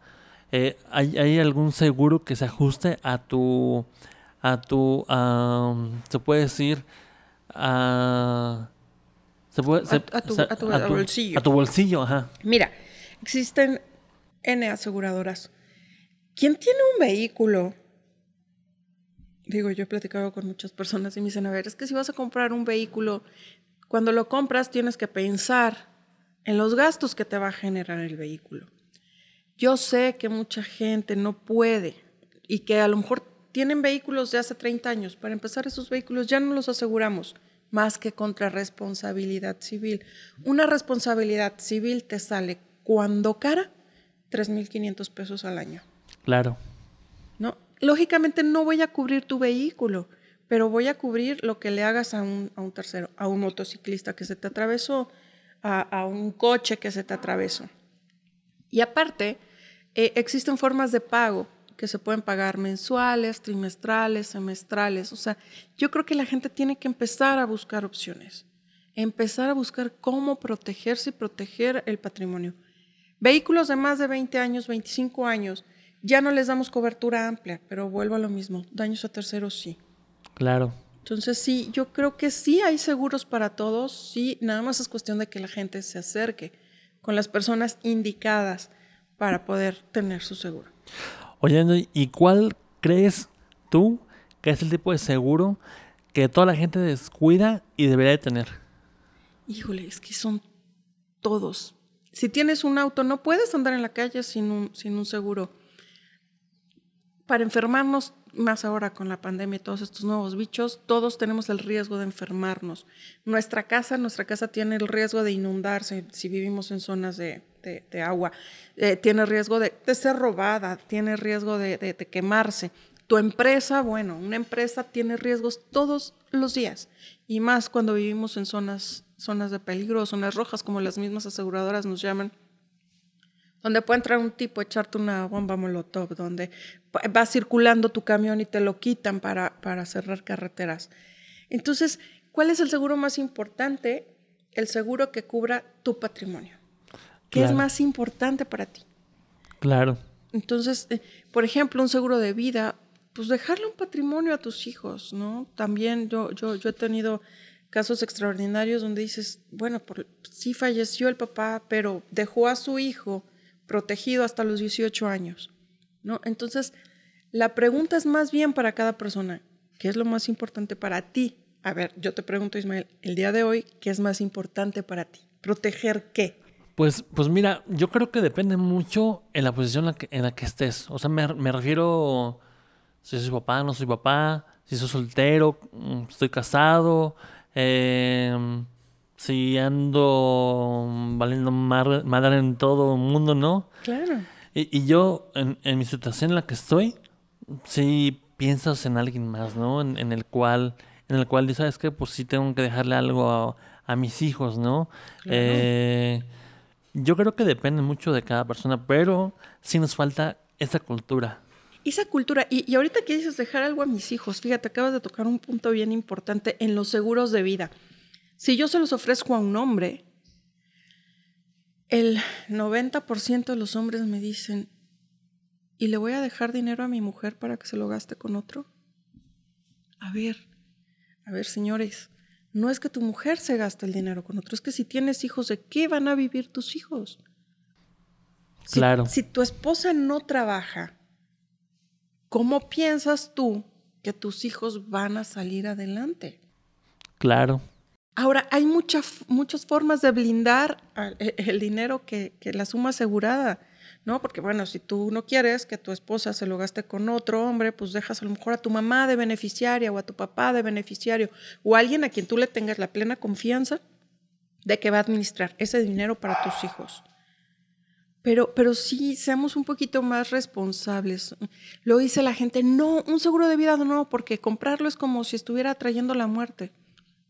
Eh, ¿hay, algún seguro que se ajuste a tu, a tu, se puede decir, a, se puede, a, tu, a, tu, bolsillo. A tu bolsillo, ajá. Mira, existen N aseguradoras. ¿Quién tiene un vehículo? Digo, yo he platicado con muchas personas y me dicen, a ver, es que si vas a comprar un vehículo, cuando lo compras tienes que pensar en los gastos que te va a generar el vehículo. Yo sé que mucha gente no puede y que a lo mejor tienen vehículos de hace 30 años. Para empezar, esos vehículos ya no los aseguramos más que contra responsabilidad civil. Una responsabilidad civil te sale cuando cara 3.500 pesos al año. Claro. No, lógicamente no voy a cubrir tu vehículo, pero voy a cubrir lo que le hagas a un, tercero, a un motociclista que se te atravesó, a, a un coche que se te atravesó. Y aparte, eh, existen formas de pago que se pueden pagar mensuales, trimestrales, semestrales. O sea, yo creo que la gente tiene que empezar a buscar opciones, empezar a buscar cómo protegerse y proteger el patrimonio. Vehículos de más de 20 años, 25 años, ya no les damos cobertura amplia, pero vuelvo a lo mismo, daños a terceros sí. Claro. Entonces sí, yo creo que sí hay seguros para todos, sí, nada más es cuestión de que la gente se acerque con las personas indicadas para poder tener su seguro. Oye, ¿y cuál crees tú que es el tipo de seguro que toda la gente descuida y debería de tener? Híjole, es que son todos. Si tienes un auto, no puedes andar en la calle sin un, sin un seguro. Para enfermarnos, más ahora con la pandemia y todos estos nuevos bichos, todos tenemos el riesgo de enfermarnos. Nuestra casa, nuestra casa tiene el riesgo de inundarse si vivimos en zonas de, de, agua, eh, tiene riesgo de, ser robada, tiene riesgo de, quemarse. Tu empresa, bueno, una empresa tiene riesgos todos los días y más cuando vivimos en zonas, zonas de peligro, zonas rojas, como las mismas aseguradoras nos llaman donde puede entrar un tipo, echarte una bomba molotov, donde va circulando tu camión y te lo quitan para, para cerrar carreteras. Entonces, ¿cuál es el seguro más importante? El seguro que cubra tu patrimonio. ¿Qué es más importante para ti? Claro. Entonces, eh, por ejemplo, un seguro de vida, pues dejarle un patrimonio a tus hijos, ¿no? También yo, yo, yo he tenido casos extraordinarios donde dices, bueno, por, sí falleció el papá, pero dejó a su hijo protegido hasta los 18 años, ¿no? Entonces, la pregunta es más bien para cada persona, ¿qué es lo más importante para ti? A ver, yo te pregunto, Ismael, el día de hoy, ¿qué es más importante para ti? ¿Proteger qué? Pues, pues mira, yo creo que depende mucho en la posición en la que, en la que estés. O sea, me, me refiero si soy papá, no soy papá, si soy soltero, mm, estoy casado, eh, si ando valiendo madre en todo el mundo, ¿no? Claro. Y, y yo, en, en, mi situación en la que estoy, sí piensas en alguien más, ¿no? En, en el cual, en el cual, ¿sabes qué? Pues sí tengo que dejarle algo a, a mis hijos, ¿no? Claro. Eh, yo creo que depende mucho de cada persona, pero sí nos falta esa cultura. Esa cultura, y, ahorita que dices dejar algo a mis hijos, fíjate, acabas de tocar un punto bien importante en los seguros de vida. Si yo se los ofrezco a un hombre, el 90% de los hombres me dicen, ¿y le voy a dejar dinero a mi mujer para que se lo gaste con otro? A ver, a ver, señores, no es que tu mujer se gaste el dinero con otro, es que si tienes hijos, ¿de qué van a vivir tus hijos? Si, claro. Si tu esposa no trabaja, ¿cómo piensas tú que tus hijos van a salir adelante? Claro. Ahora, hay mucha, muchas formas de blindar el dinero que, que, la suma asegurada, ¿no? Porque, bueno, si tú no quieres que tu esposa se lo gaste con otro hombre, pues dejas a lo mejor a tu mamá de beneficiaria o a tu papá de beneficiario o alguien a quien tú le tengas la plena confianza de que va a administrar ese dinero para tus hijos. Pero, pero sí, seamos un poquito más responsables. Lo dice la gente, no, un seguro de vida no, porque comprarlo es como si estuviera trayendo la muerte.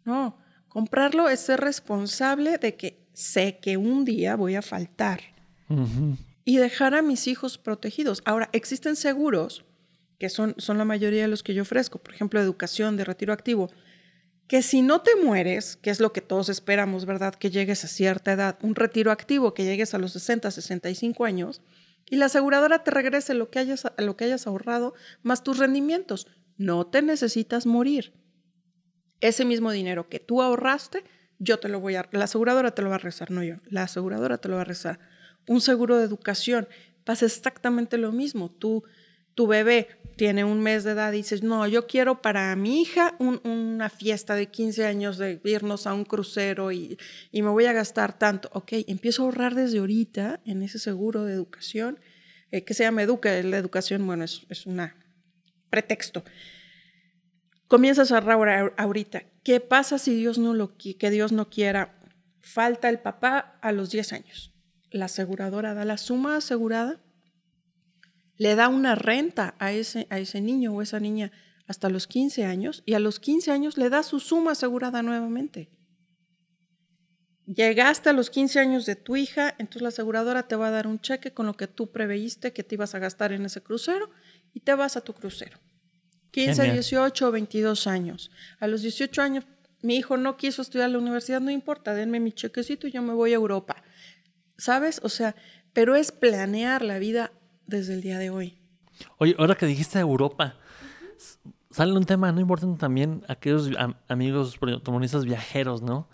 No, comprarlo es ser responsable de que sé que un día voy a faltar uh. Y dejar a mis hijos protegidos. Ahora, existen seguros, que son, son la mayoría de los que yo ofrezco, por ejemplo, educación, de retiro activo, que si no te mueres, que es lo que todos esperamos, ¿verdad? Que llegues a cierta edad, un retiro activo, que llegues a los 60, 65 años, y la aseguradora te regrese lo que hayas, lo que hayas ahorrado más tus rendimientos. No te necesitas morir. Ese mismo dinero que tú ahorraste, yo te lo voy a, la aseguradora te lo va a rezar, no yo, la aseguradora te lo va a rezar. Un seguro de educación pasa exactamente lo mismo. Tú tu bebé tiene un mes de edad y dices, no, yo quiero para mi hija un, una fiesta de 15 años de irnos a un crucero y, y, me voy a gastar tanto. Ok, empiezo a ahorrar desde ahorita en ese seguro de educación, eh, que se llama Educa. La educación, bueno, es, es un pretexto. Comienzas a ahorrar ahorita. ¿Qué pasa si Dios no lo que Dios no quiera? Falta el papá a los 10 años. La aseguradora da la suma asegurada le da una renta a ese, a ese niño o esa niña hasta los 15 años y a los 15 años le da su suma asegurada nuevamente. Llegaste a los 15 años de tu hija, entonces la aseguradora te va a dar un cheque con lo que tú preveíste que te ibas a gastar en ese crucero y te vas a tu crucero. 15, Genial. 18 o 22 años. A los 18 años, mi hijo no quiso estudiar la universidad, no importa, denme mi chequecito y yo me voy a Europa. ¿Sabes? O sea, pero es planear la vida desde el día de hoy. Oye, ahora que dijiste Europa, sale un tema no importante también, aquellos am amigos protagonistas viajeros, ¿no?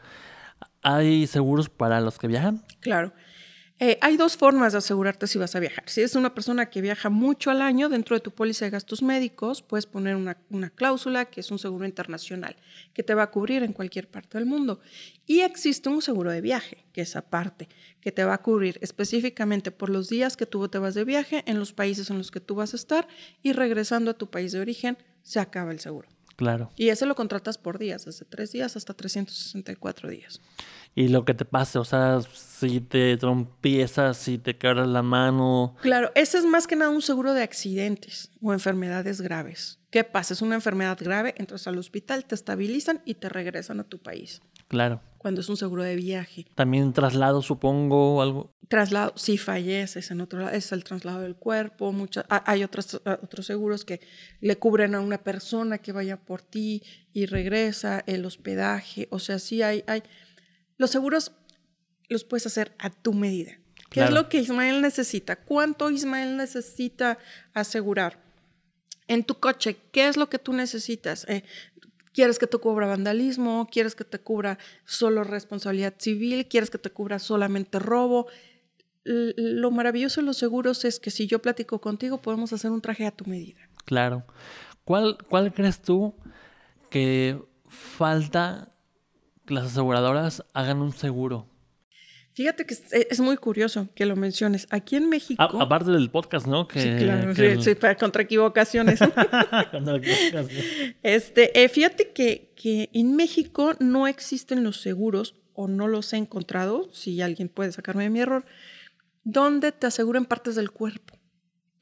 ¿Hay seguros para los que viajan? Claro. Eh, hay dos formas de asegurarte si vas a viajar. Si eres una persona que viaja mucho al año, dentro de tu póliza de gastos médicos, puedes poner una, una, cláusula que es un seguro internacional, que te va a cubrir en cualquier parte del mundo. Y existe un seguro de viaje, que es aparte, que te va a cubrir específicamente por los días que tú te vas de viaje, en los países en los que tú vas a estar, y regresando a tu país de origen, se acaba el seguro. Claro. Y ese lo contratas por días, desde tres días hasta 364 días y lo que te pase, o sea, si te trompiezas, si te quebras la mano. Claro, ese es más que nada un seguro de accidentes o enfermedades graves. ¿Qué pasa? Es una enfermedad grave, entras al hospital, te estabilizan y te regresan a tu país. Claro. Cuando es un seguro de viaje. También traslado, supongo, algo. Traslado, si falleces en otro lado, es el traslado del cuerpo. Mucha, hay otros, otros seguros que le cubren a una persona que vaya por ti y regresa, el hospedaje. O sea, sí hay, hay los seguros los puedes hacer a tu medida. ¿Qué claro. es lo que Ismael necesita? ¿Cuánto Ismael necesita asegurar? En tu coche, ¿qué es lo que tú necesitas? Eh, ¿Quieres que te cubra vandalismo? ¿Quieres que te cubra solo responsabilidad civil? ¿Quieres que te cubra solamente robo? lo maravilloso de los seguros es que si yo platico contigo, podemos hacer un traje a tu medida. Claro. ¿Cuál, cuál crees tú que falta que las aseguradoras hagan un seguro? Fíjate que es, muy curioso que lo menciones. Aquí en México. aparte del podcast, ¿no? sí, claro, sí, para contra equivocaciones. contra equivocaciones. Este, eh, fíjate que, que en México no existen los seguros, o no los he encontrado, si alguien puede sacarme de mi error, donde te aseguren partes del cuerpo.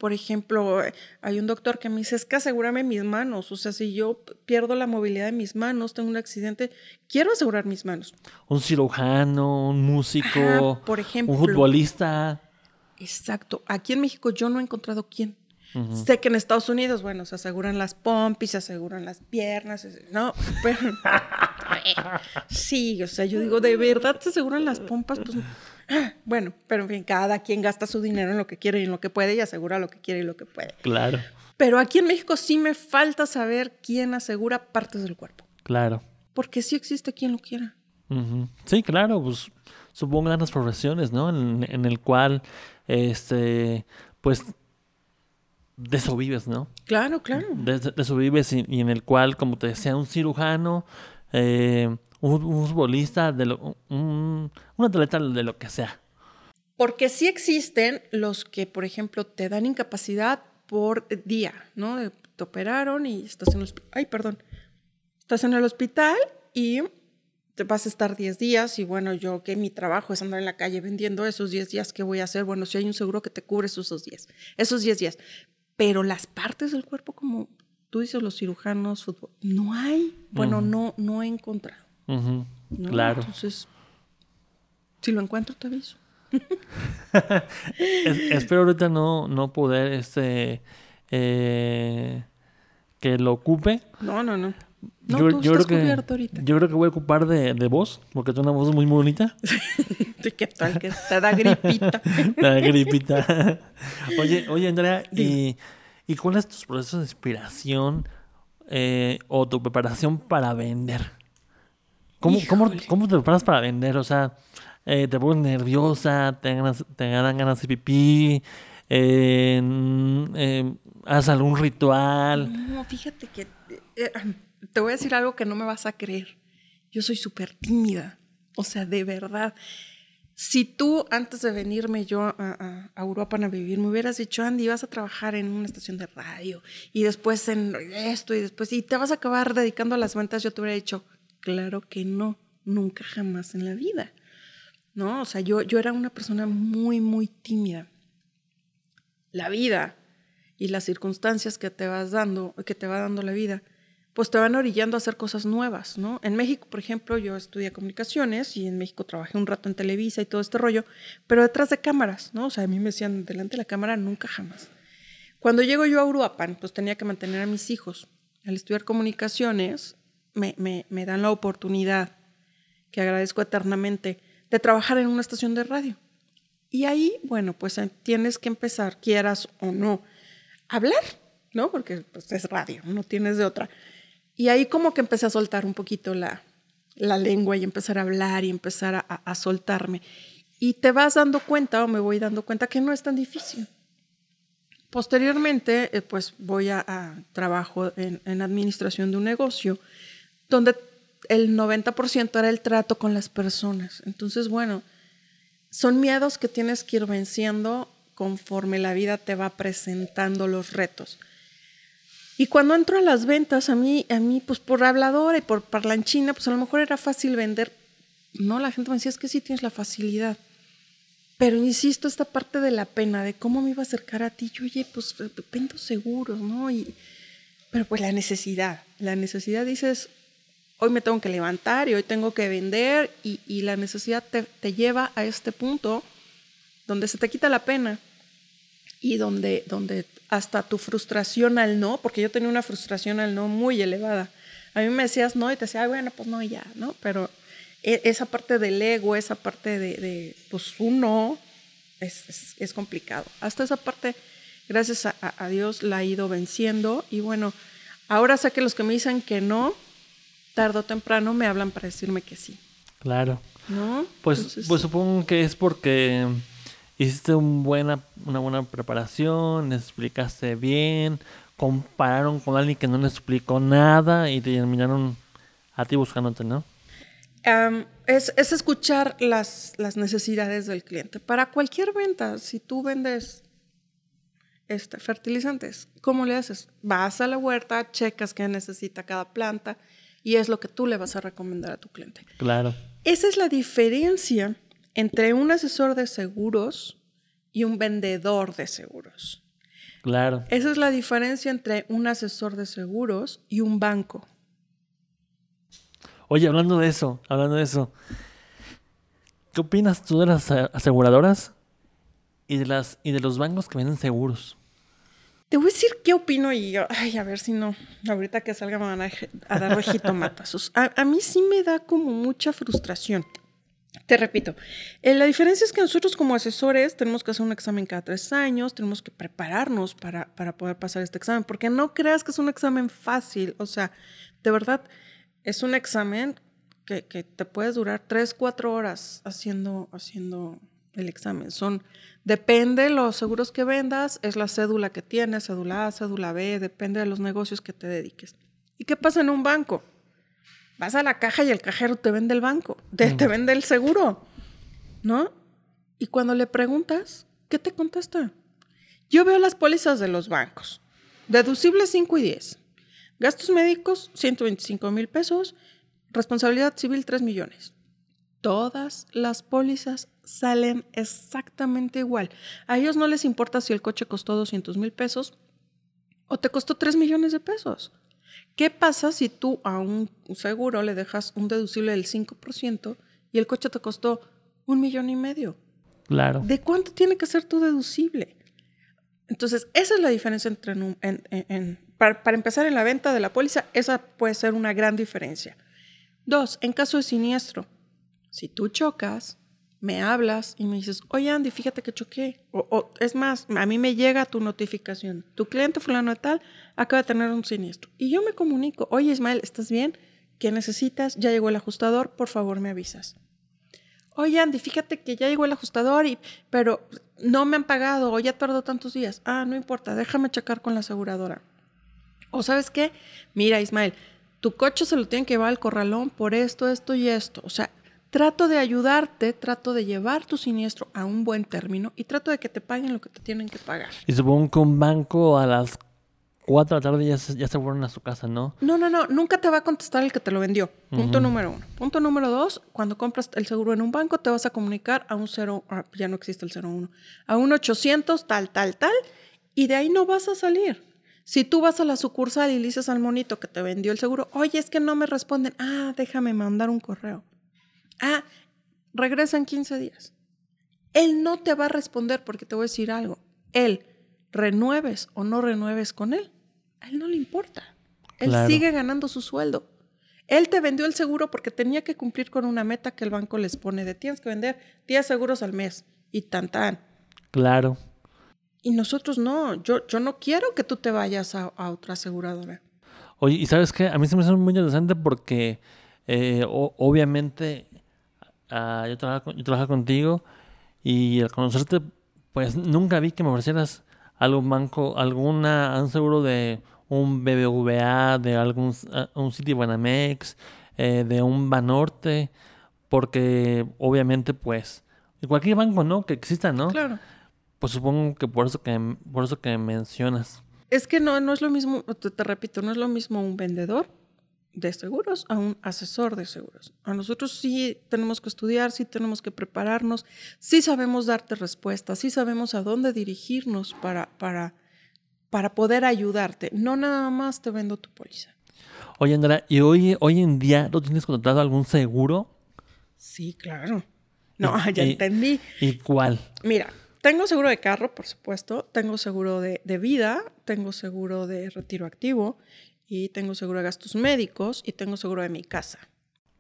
Por ejemplo, hay un doctor que me dice, es que asegúrame mis manos. O sea, si yo pierdo la movilidad de mis manos, tengo un accidente, quiero asegurar mis manos. Un cirujano, un músico, por ejemplo, un futbolista. Exacto. Aquí en México yo no he encontrado quién. Sé que en Estados Unidos, bueno, se aseguran las pompis, se aseguran las piernas, no, pero... sí, o sea, yo digo, ¿de verdad se aseguran las pompas? Pues bueno, pero en fin, cada quien gasta su dinero en lo que quiere y en lo que puede y asegura lo que quiere y lo que puede. Claro. Pero aquí en México sí me falta saber quién asegura partes del cuerpo. Claro. Porque sí existe quien lo quiera. Sí, claro, pues supongo las profesiones, ¿no? En, el cual, este, pues, de eso vives, ¿no? Claro, claro. De, eso vives y, en el cual, como te decía, un cirujano, eh, un, futbolista, de lo, un, atleta de lo que sea. Porque sí existen los que, por ejemplo, te dan incapacidad por día, ¿no? Te operaron y estás en el hospital. Ay, perdón. Estás en el hospital y te vas a estar 10 días y bueno, yo que mi trabajo es andar en la calle vendiendo esos 10 días, ¿qué voy a hacer? Bueno, si hay un seguro que te cubre esos 10, esos 10 días. Pero las partes del cuerpo, como tú dices, los cirujanos, fútbol, no hay. Bueno, no, no he encontrado. Claro. Entonces, si lo encuentro, te aviso. espero ahorita no, no poder este eh, que lo ocupe. No, no, no. No, yo, tú yo estás creo que, ahorita. Yo creo que voy a ocupar de, de voz, porque tiene una voz muy bonita. ¿Qué tal? Que te da gripita. da gripita. oye, oye, Andrea, ¿y, ¿y cuál es tu proceso de inspiración eh, o tu preparación para vender? ¿Cómo, cómo, te preparas para vender? O sea, eh, te pones nerviosa, te, ganas, te dan ganas de pipí, eh, haz algún ritual. No, fíjate que eh, te voy a decir algo que no me vas a creer. Yo soy súper tímida. O sea, de verdad. Si tú antes de venirme yo a, Europa a vivir me hubieras dicho, Andy, vas a trabajar en una estación de radio y después en esto y después, y te vas a acabar dedicando a las ventas, yo te hubiera dicho, Claro que no, nunca jamás en la vida. ¿No? O sea, yo, yo era una persona muy, muy tímida. La vida y las circunstancias que te vas dando, que te va dando la vida, pues te van orillando a hacer cosas nuevas, ¿no? En México, por ejemplo, yo estudié comunicaciones y en México trabajé un rato en Televisa y todo este rollo, pero detrás de cámaras, ¿no? O sea, a mí me decían, delante de la cámara, nunca jamás. Cuando llego yo a Uruapan, pues tenía que mantener a mis hijos. Al estudiar comunicaciones, me, dan la oportunidad, que agradezco eternamente, de trabajar en una estación de radio. Y ahí, bueno, pues eh, tienes que empezar, quieras o no, a hablar, ¿no? Porque pues, es radio, no tienes de otra. Y ahí como que empecé a soltar un poquito la, lengua y empezar a hablar y empezar a, soltarme. Y te vas dando cuenta, o me voy dando cuenta, que no es tan difícil. Posteriormente, eh, pues voy a, trabajo en, en, administración de un negocio donde el 90% era el trato con las personas. Entonces, bueno, son miedos que tienes que ir venciendo conforme la vida te va presentando los retos. Y cuando entro a las ventas, a mí, a mí pues por habladora y por parlanchina, pues a lo mejor era fácil vender. No, la gente me decía, es que sí tienes la facilidad. Pero insisto, esta parte de la pena, de cómo me iba a acercar a ti, yo, oye, pues vendo seguros, ¿no? Y, pero pues la necesidad, la necesidad dices, hoy me tengo que levantar y hoy tengo que vender y, la necesidad te, lleva a este punto donde se te quita la pena y donde, donde hasta tu frustración al no, porque yo tenía una frustración al no muy elevada. A mí me decías no y te decía, bueno, pues no, ya, ¿no? Pero e, esa parte del ego, esa parte de, pues un no, es, es, complicado. Hasta esa parte, gracias a, a Dios, la he ido venciendo y bueno, ahora sé que los que me dicen que no, tarde o temprano me hablan para decirme que sí. Claro. ¿No? Pues, Entonces, pues supongo que es porque hiciste un buena, una buena preparación, les explicaste bien, compararon con alguien que no les explicó nada y te terminaron a ti buscándote, ¿no? Es, es escuchar las, las necesidades del cliente. Para cualquier venta, si tú vendes este, fertilizantes, ¿cómo le haces? Vas a la huerta, checas qué necesita cada planta y es lo que tú le vas a recomendar a tu cliente. Claro. Esa es la diferencia entre un asesor de seguros y un vendedor de seguros. Claro. Esa es la diferencia entre un asesor de seguros y un banco. Oye, hablando de eso, hablando de eso, ¿qué opinas tú de las aseguradoras y de las y de los bancos que venden seguros? Te voy a decir qué opino y yo, ay, a ver si no, ahorita que salga me van a, a dar de jitomatazos. A, a mí sí me da como mucha frustración. Te repito, eh, la diferencia es que nosotros como asesores tenemos que hacer un examen cada tres años, tenemos que prepararnos para, para poder pasar este examen, porque no creas que es un examen fácil, o sea, de verdad, es un examen que, que te puedes durar tres, cuatro horas haciendo, haciendo el examen. Son, depende de los seguros que vendas, es la cédula que tienes, cédula A, cédula B, depende de los negocios que te dediques. ¿Y qué pasa en un banco? Vas a la caja y el cajero te vende el banco, te, te vende el seguro, ¿no? Y cuando le preguntas, ¿qué te contesta? Yo veo las pólizas de los bancos. Deducibles 5 y 10. Gastos médicos 125 mil pesos. Responsabilidad civil 3 millones. Todas las pólizas salen exactamente igual. A ellos no les importa si el coche costó 200 mil pesos o te costó 3 millones de pesos. ¿Qué pasa si tú a un seguro le dejas un deducible del 5% y el coche te costó un millón y medio? Claro. ¿De cuánto tiene que ser tu deducible? Entonces, esa es la diferencia entre... En, en, en, para, para, empezar, en la venta de la póliza, esa puede ser una gran diferencia. Dos, en caso de siniestro, si tú chocas, me hablas y me dices, oye Andy, fíjate que choqué. O, o, es más, a mí me llega tu notificación. Tu cliente fulano de tal acaba de tener un siniestro. Y yo me comunico, oye Ismael, ¿estás bien? ¿Qué necesitas? Ya llegó el ajustador, por favor me avisas. Oye Andy, fíjate que ya llegó el ajustador, y, pero no me han pagado o ya tardó tantos días. Ah, no importa, déjame checar con la aseguradora. O sabes qué, mira Ismael, tu coche se lo tienen que llevar al corralón por esto, esto y esto. O sea, trato de ayudarte, trato de llevar tu siniestro a un buen término y trato de que te paguen lo que te tienen que pagar. Y supongo que un banco a las 4 de la tarde ya se, ya se fueron a su casa, ¿no? No, no, no, nunca te va a contestar el que te lo vendió. Punto uh -huh. número uno. Punto número dos, cuando compras el seguro en un banco te vas a comunicar a un cero, ah, ya no existe el 01, a un 800 tal, tal, tal, y de ahí no vas a salir. Si tú vas a la sucursal y le dices al monito que te vendió el seguro, oye, es que no me responden, ah, déjame mandar un correo. Ah, regresa en 15 días. Él no te va a responder porque te voy a decir algo. Él, renueves o no renueves con él, a él no le importa. Él claro. sigue ganando su sueldo. Él te vendió el seguro porque tenía que cumplir con una meta que el banco les pone de tienes que vender 10 seguros al mes y tan tan. Claro. Y nosotros no, yo, yo no quiero que tú te vayas a, a otra aseguradora. Oye, ¿y sabes qué? A mí se me hace muy interesante porque eh, o, obviamente uh, yo, trabajo, yo trabajo contigo y al conocerte, pues nunca vi que me ofrecieras algún banco, alguna, un seguro de un BBVA, de algún uh, un Citibanamex, eh, de un Banorte, porque obviamente pues cualquier banco, ¿no? Que exista, ¿no? Claro. Pues supongo que por eso que por eso que mencionas. Es que no, no es lo mismo, te, te repito, no es lo mismo un vendedor de seguros a un asesor de seguros. A nosotros sí tenemos que estudiar, sí tenemos que prepararnos, sí sabemos darte respuestas, sí sabemos a dónde dirigirnos para, para, para poder ayudarte. No nada más te vendo tu póliza. Oye, Andrea, ¿y hoy, hoy en día no tienes contratado algún seguro? Sí, claro. No, ya entendí. ¿Y cuál? Mira, tengo seguro de carro, por supuesto, tengo seguro de, de vida, tengo seguro de retiro activo y tengo seguro de gastos médicos y tengo seguro de mi casa.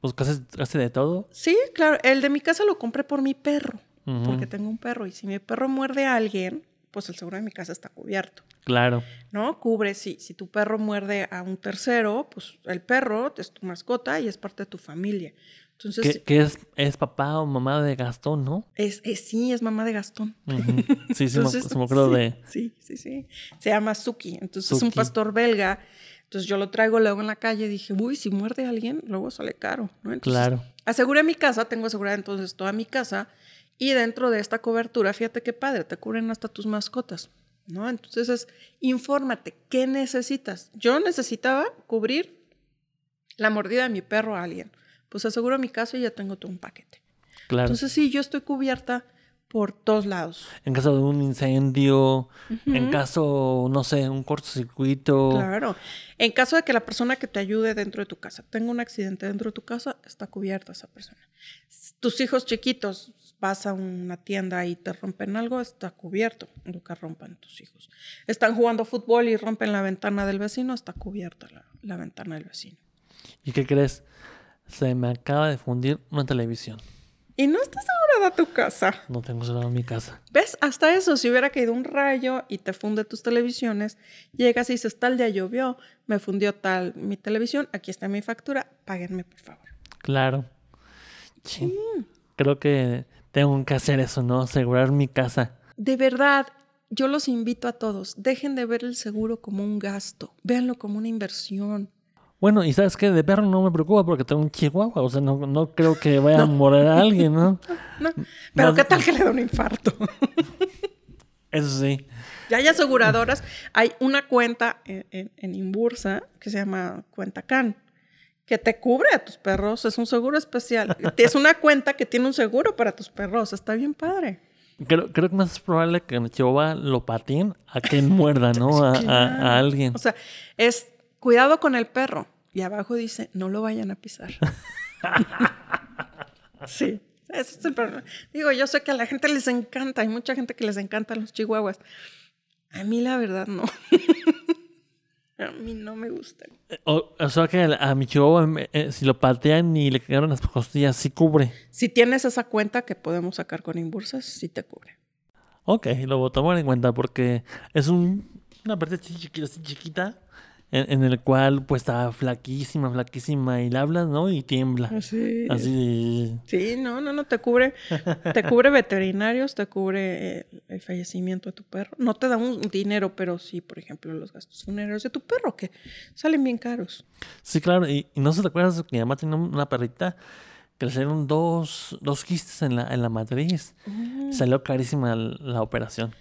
¿Pues casi, casi de todo? Sí, claro. El de mi casa lo compré por mi perro, uh -huh. porque tengo un perro y si mi perro muerde a alguien, pues el seguro de mi casa está cubierto. Claro. ¿No? Cubre si, si tu perro muerde a un tercero, pues el perro es tu mascota y es parte de tu familia. Entonces, Que, es, es papá o mamá de Gastón, ¿no? es, es- sí, es mamá de Gastón. Sí, sí, me- Entonces, se me acuerdo sí, de... Sí, sí, sí. Se llama Suki. Entonces es un pastor belga. Entonces yo lo traigo luego en la calle y dije, uy, si muerde a alguien, luego sale caro. ¿no? Entonces, Claro. Aseguré mi casa, tengo asegurada entonces toda mi casa. Y dentro de esta cobertura, fíjate qué padre, te cubren hasta tus mascotas. ¿no? Entonces es, infórmate, ¿qué necesitas? Yo necesitaba cubrir la mordida de mi perro a alguien. Pues aseguro mi casa y ya tengo todo un paquete. Claro. Entonces sí, yo estoy cubierta por todos lados. en caso de un incendio, en caso, no sé, un cortocircuito. Claro. En caso de que la persona que te ayude dentro de tu casa tenga un accidente dentro de tu casa, está cubierta esa persona. Tus hijos chiquitos, vas a una tienda y te rompen algo, está cubierto lo que rompan tus hijos. Están jugando fútbol y rompen la ventana del vecino, está cubierta la, la ventana del vecino. ¿Y qué crees? Se me acaba de fundir una televisión. Y no está asegurada tu casa. No tengo cerrado mi casa. ¿Ves? Hasta eso, si hubiera caído un rayo y te funde tus televisiones, llegas y dices, tal día llovió, me fundió tal mi televisión, aquí está mi factura, páguenme por favor. Claro. Sí. Creo que tengo que hacer eso, ¿no? Asegurar mi casa. De verdad, yo los invito a todos, dejen de ver el seguro como un gasto, véanlo como una inversión. Bueno, y sabes qué, de perro no me preocupa porque tengo un chihuahua, o sea, no, no creo que vaya a morir a alguien, ¿no? ¿no? Pero Más- ¿qué tal que le da un infarto? Eso sí. ya hay aseguradoras, hay una cuenta en, en, en Inbursa que se llama Cuenta Can, que te cubre a tus perros, es un seguro especial. es una cuenta que tiene un seguro para tus perros, está bien padre. Creo, creo que más es probable que en chihuahua lo pateen a que muerda, ¿no? A, a- alguien. O sea, es cuidado con el perro. Y abajo dice, no lo vayan a pisar. sí, ese es el problema. Digo, yo sé que a la gente les encanta, hay mucha gente que les encantan los chihuahuas. A mí la verdad no. a mí no me gustan. O, o sea que a mi chihuahua, me- eh, si lo patean y le quedaron las costillas, sí cubre. Si tienes esa cuenta que podemos sacar con Inbursas, sí te cubre. Ok, lo tomar en cuenta porque es un, una parte así chiquita, así chiquita, en, en el cual pues está flaquísima, flaquísima y le hablas, ¿no? Y tiembla. Así. Así. Sí, no, no, no, te cubre, te cubre veterinarios, te cubre eh, el fallecimiento de tu perro. No te da un dinero, pero sí, por ejemplo, los gastos funerarios de tu perro, que salen bien caros. Sí, claro. Y, y no si te acuerdas que mi mamá tenía una perrita que le salieron dos, dos quistes en la, en la matriz. Salió carísima la, la operación.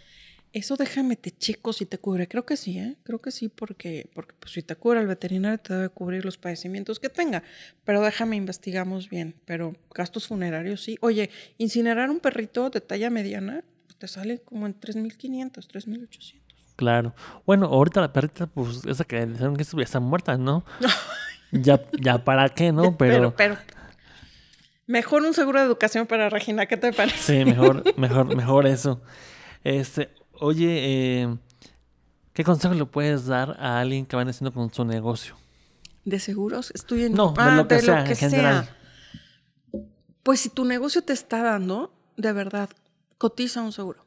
Eso déjame te checo si te cubre. Creo que sí, ¿eh? Creo que sí, porque, porque pues, si te cubre el veterinario te debe cubrir los padecimientos que tenga. Pero déjame, investigamos bien. Pero gastos funerarios sí. Oye, incinerar un perrito de talla mediana te sale como en 3.500, 3.800. Claro. Bueno, ahorita la perrita, pues esa que dijeron que está muerta, ¿no? ya, ya para qué, ¿no? Pero, pero, mejor un seguro de educación para Regina, ¿qué te parece? sí, mejor, mejor, mejor eso. Este, oye, eh, ¿qué consejo le puedes dar a alguien que va haciendo con su negocio? ¿De seguros? Estoy en... No, de lo que sea, en general. Pues si tu negocio te está dando, de verdad, cotiza un seguro.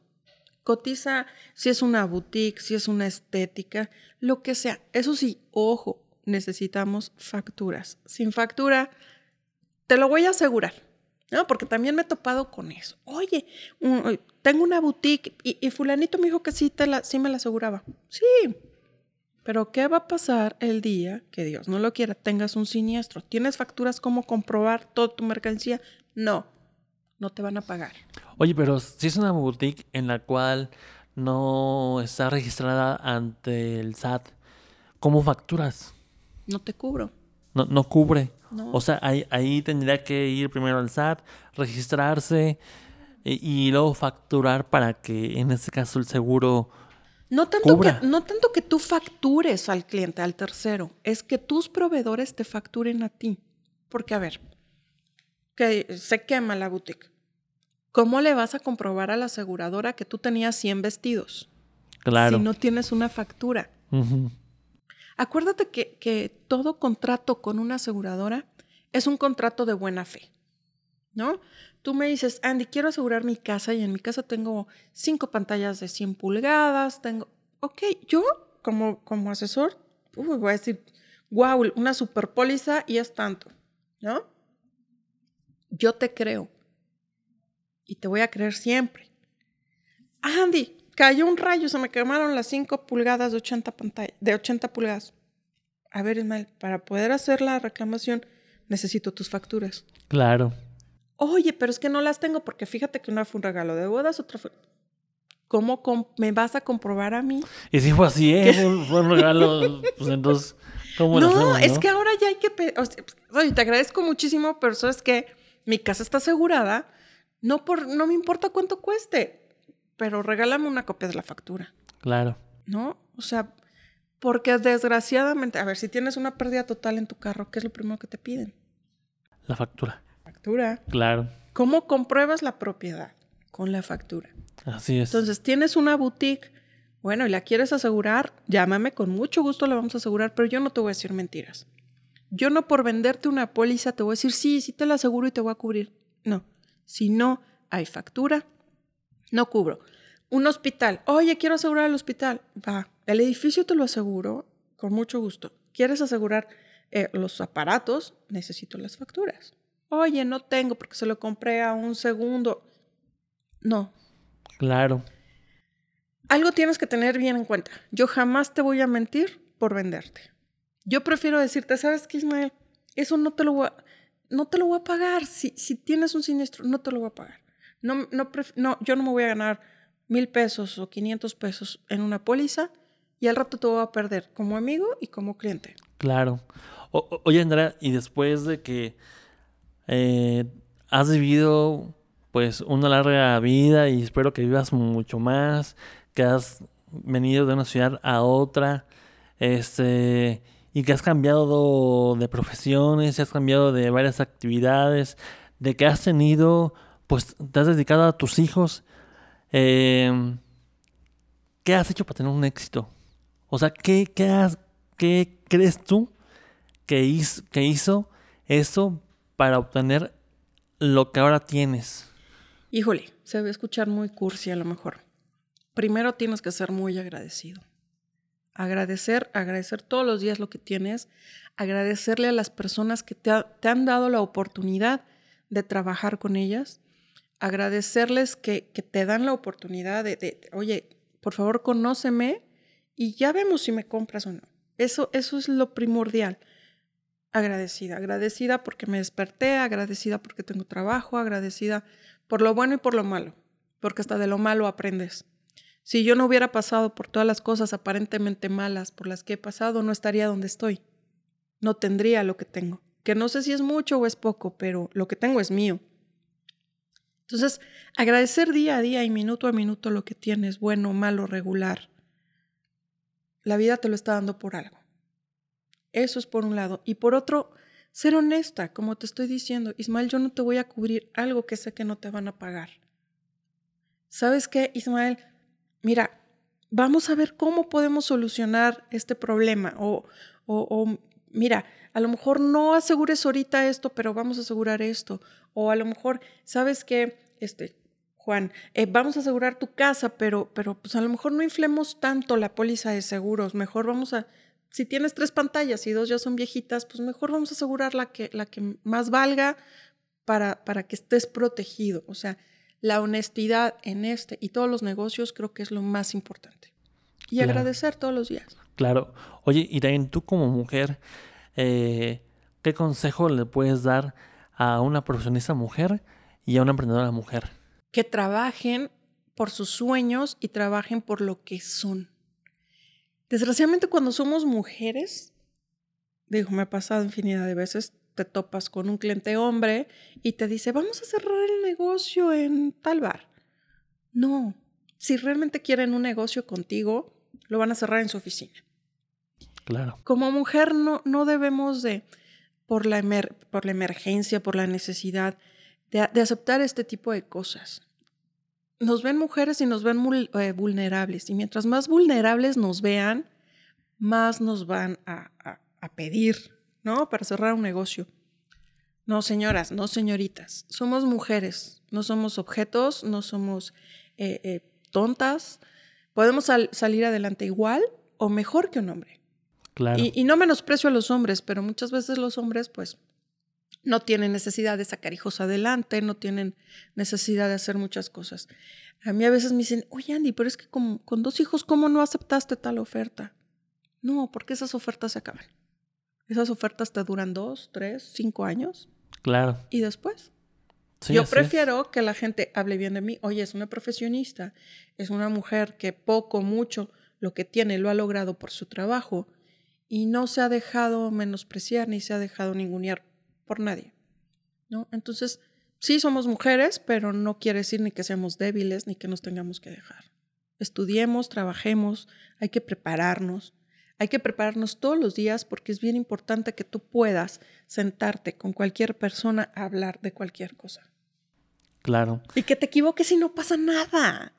Cotiza si es una boutique, si es una estética, lo que sea. Eso sí, ojo, necesitamos facturas. Sin factura, te lo voy a asegurar. ¿No? Porque también me he topado con eso. Oye, un- tengo una boutique y, y fulanito me dijo que sí, te la, sí me la aseguraba. Sí, pero ¿qué va a pasar el día que Dios no lo quiera, tengas un siniestro? ¿Tienes facturas cómo comprobar toda tu mercancía? No, no te van a pagar. Oye, pero si es una boutique en la cual no está registrada ante el SAT, ¿cómo facturas? No te cubro. No, no cubre. No. O sea, ahí, ahí tendría que ir primero al SAT, registrarse y, y luego facturar para que en este caso el seguro... No tanto, Cubra. que, no tanto que tú factures al cliente, al tercero, es que tus proveedores te facturen a ti. Porque, a ver, que se quema la boutique. ¿Cómo le vas a comprobar a la aseguradora que tú tenías 100 vestidos Claro. si no tienes una factura? Ujú. Acuérdate que, que todo contrato con una aseguradora es un contrato de buena fe. ¿no? Tú me dices, Andy, quiero asegurar mi casa y en mi casa tengo cinco pantallas de 100 pulgadas, tengo, ok, yo como, como asesor, voy a decir, wow, una super póliza y es tanto, ¿no? Yo te creo y te voy a creer siempre. Andy, cayó un rayo, se me quemaron las 5 pulgadas de 80, pantalla, de 80 pulgadas. A ver, Ismael, para poder hacer la reclamación necesito tus facturas. Claro. Oye, pero es que no las tengo porque fíjate que una fue un regalo de bodas, otra fue... ¿Cómo me vas a comprobar a mí? Y si fue así, ¿eh? Fue un regalo, pues entonces, ¿cómo no, hacemos, no, es que ahora ya hay que... oye, te agradezco muchísimo, pero eso es que mi casa está asegurada, no, por, no me importa cuánto cueste, pero regálame una copia de la factura. Claro. ¿No? O sea, porque desgraciadamente, a ver, si tienes una pérdida total en tu carro, ¿qué es lo primero que te piden? La factura. Factura. Claro. ¿Cómo compruebas la propiedad? Con la factura. Así es. Entonces, tienes una boutique, bueno, y la quieres asegurar, llámame, con mucho gusto la vamos a asegurar, pero yo no te voy a decir mentiras. Yo no por venderte una póliza te voy a decir, sí, sí te la aseguro y te voy a cubrir. No, si no hay factura, no cubro. Un hospital, oye, quiero asegurar el hospital. Va, el edificio te lo aseguro con mucho gusto. ¿Quieres asegurar eh, los aparatos? Necesito las facturas. Oye, no tengo porque se lo compré a un segundo. No. Claro. Algo tienes que tener bien en cuenta. Yo jamás te voy a mentir por venderte. Yo prefiero decirte, ¿sabes qué, Ismael? Eso no te lo voy a, no te lo voy a pagar. Si, si tienes un siniestro, no te lo voy a pagar. No, no, no, yo no me voy a ganar mil pesos o 500 pesos en una póliza y al rato te voy a perder como amigo y como cliente. Claro. oye, Andrea, y después de que eh, has vivido pues una larga vida y espero que vivas mucho más, que has venido de una ciudad a otra, este, y que has cambiado de profesiones, has cambiado de varias actividades, de que has tenido, pues te has dedicado a tus hijos. Eh, ¿Qué has hecho para tener un éxito? O sea, ¿qué, qué, crees tú que hizo, eso para obtener lo que ahora tienes? Híjole, se a escuchar muy cursi a lo mejor. Primero tienes que ser muy agradecido. Agradecer, agradecer todos los días lo que tienes, agradecerle a las personas que te, han dado la oportunidad de trabajar con ellas, agradecerles que, te dan la oportunidad de, de, oye, por favor, conóceme y ya vemos si me compras o no. Eso, eso es lo primordial. Agradecida, agradecida porque me desperté, agradecida porque tengo trabajo, agradecida por lo bueno y por lo malo, porque hasta de lo malo aprendes. Si yo no hubiera pasado por todas las cosas aparentemente malas por las que he pasado, no estaría donde estoy. No tendría lo que tengo, que no sé si es mucho o es poco, pero lo que tengo es mío. Entonces, agradecer día a día y minuto a minuto lo que tienes, bueno, malo, regular. La vida te lo está dando por algo. Eso es por un lado. Y por otro, ser honesta, como te estoy diciendo, Ismael, yo no te voy a cubrir algo que sé que no te van a pagar. ¿Sabes qué, Ismael? mira, vamos a ver cómo podemos solucionar este problema o, o, mira, a lo mejor no asegures ahorita esto, pero vamos a asegurar esto. O a lo mejor, ¿sabes qué? Este, Juan, eh, vamos a asegurar tu casa, pero, pero pues a lo mejor no inflemos tanto la póliza de seguros. Mejor vamos a, si tienes tres pantallas y dos ya son viejitas, pues mejor vamos a asegurar la que, la que más valga para, para que estés protegido. O sea, la honestidad en este y todos los negocios creo que es lo más importante. Y agradecer todos los días. Claro. Oye, y también tú como mujer, eh, ¿qué consejo le puedes dar a una profesionista mujer y a una emprendedora mujer? Que trabajen por sus sueños y trabajen por lo que son. Desgraciadamente cuando somos mujeres, digo, me ha pasado infinidad de veces, te topas con un cliente hombre y te dice, vamos a cerrar el negocio en tal bar. No, si realmente quieren un negocio contigo, lo van a cerrar en su oficina. Claro. Como mujer no, no debemos de, por la, por la emergencia, por la necesidad, de, aceptar este tipo de cosas. Nos ven mujeres y nos ven eh, vulnerables. Y mientras más vulnerables nos vean, más nos van a, a, a pedir ¿no? Para cerrar un negocio. No, señoras, no señoritas. Somos mujeres, no somos objetos, no somos eh, eh, tontas. Podemos salir adelante igual o mejor que un hombre. Claro. Y, y, no menosprecio a los hombres, pero muchas veces los hombres, pues, no tienen necesidad de sacar hijos adelante, no tienen necesidad de hacer muchas cosas. A mí a veces me dicen, oye Andy, pero es que con, con dos hijos, ¿cómo no aceptaste tal oferta? No, porque esas ofertas se acaban. Esas ofertas te duran dos, tres, cinco años. Claro. ¿Y después? Yo prefiero que la gente hable bien de mí. Oye, es una profesionista, es una mujer que poco, mucho, lo que tiene lo ha logrado por su trabajo y no se ha dejado menospreciar ni se ha dejado ningunear por nadie. ¿no? Entonces, sí somos mujeres, pero no quiere decir ni que seamos débiles ni que nos tengamos que dejar. Estudiemos, trabajemos, hay que prepararnos. Hay que prepararnos todos los días porque es bien importante que tú puedas sentarte con cualquier persona a hablar de cualquier cosa. Claro. Y que te equivoques y no pasa nada.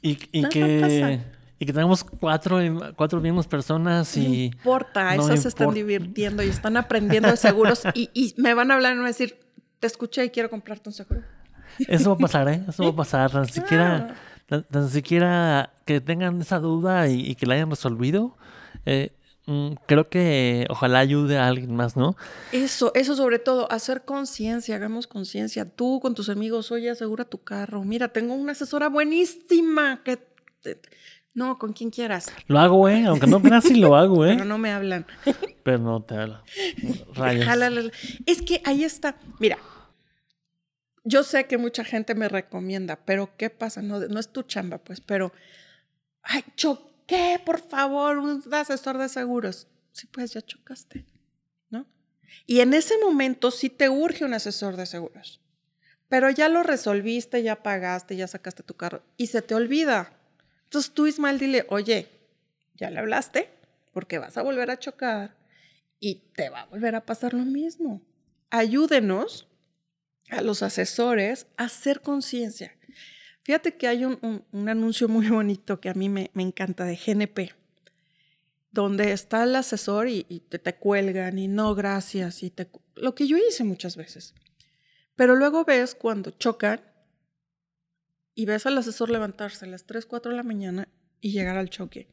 Y, que, y que tengamos cuatro, cuatro mismas personas y... No importa, esas se están divirtiendo y están aprendiendo de seguros y, y me van a hablar y me van a decir, te escuché y quiero comprarte un seguro. Eso va a pasar, ¿eh? Eso va a pasar. Ni siquiera, ni siquiera que tengan esa duda y, y que la hayan resolvido eh, mm, creo que ojalá ayude a alguien más, ¿no? Eso, eso sobre todo, hacer conciencia, hagamos conciencia. Tú con tus amigos, oye, asegura tu carro. Mira, tengo una asesora buenísima que... No, con quien quieras. Lo hago, ¿eh? Aunque no creas si lo hago, ¿eh? Pero no me hablan. Pero no te hablan. Es que ahí está. Mira, yo sé que mucha gente me recomienda, pero ¿qué pasa? No, no es tu chamba, pues, pero... Ay, choc ¿Qué? Por favor, un asesor de seguros. Sí, pues ya chocaste, ¿no? Y en ese momento sí te urge un asesor de seguros. Pero ya lo resolviste, ya pagaste, ya sacaste tu carro y se te olvida. Entonces tú, Ismael, dile, oye, ya le hablaste porque vas a volver a chocar y te va a volver a pasar lo mismo. Ayúdenos a los asesores a hacer conciencia. Fíjate que hay un, anuncio muy bonito que a mí me, encanta de GNP, donde está el asesor y, te, cuelgan y no, gracias, y te, lo que yo hice muchas veces. Pero luego ves cuando chocan y ves al asesor levantarse a las 3, 4 de la mañana y llegar al choque.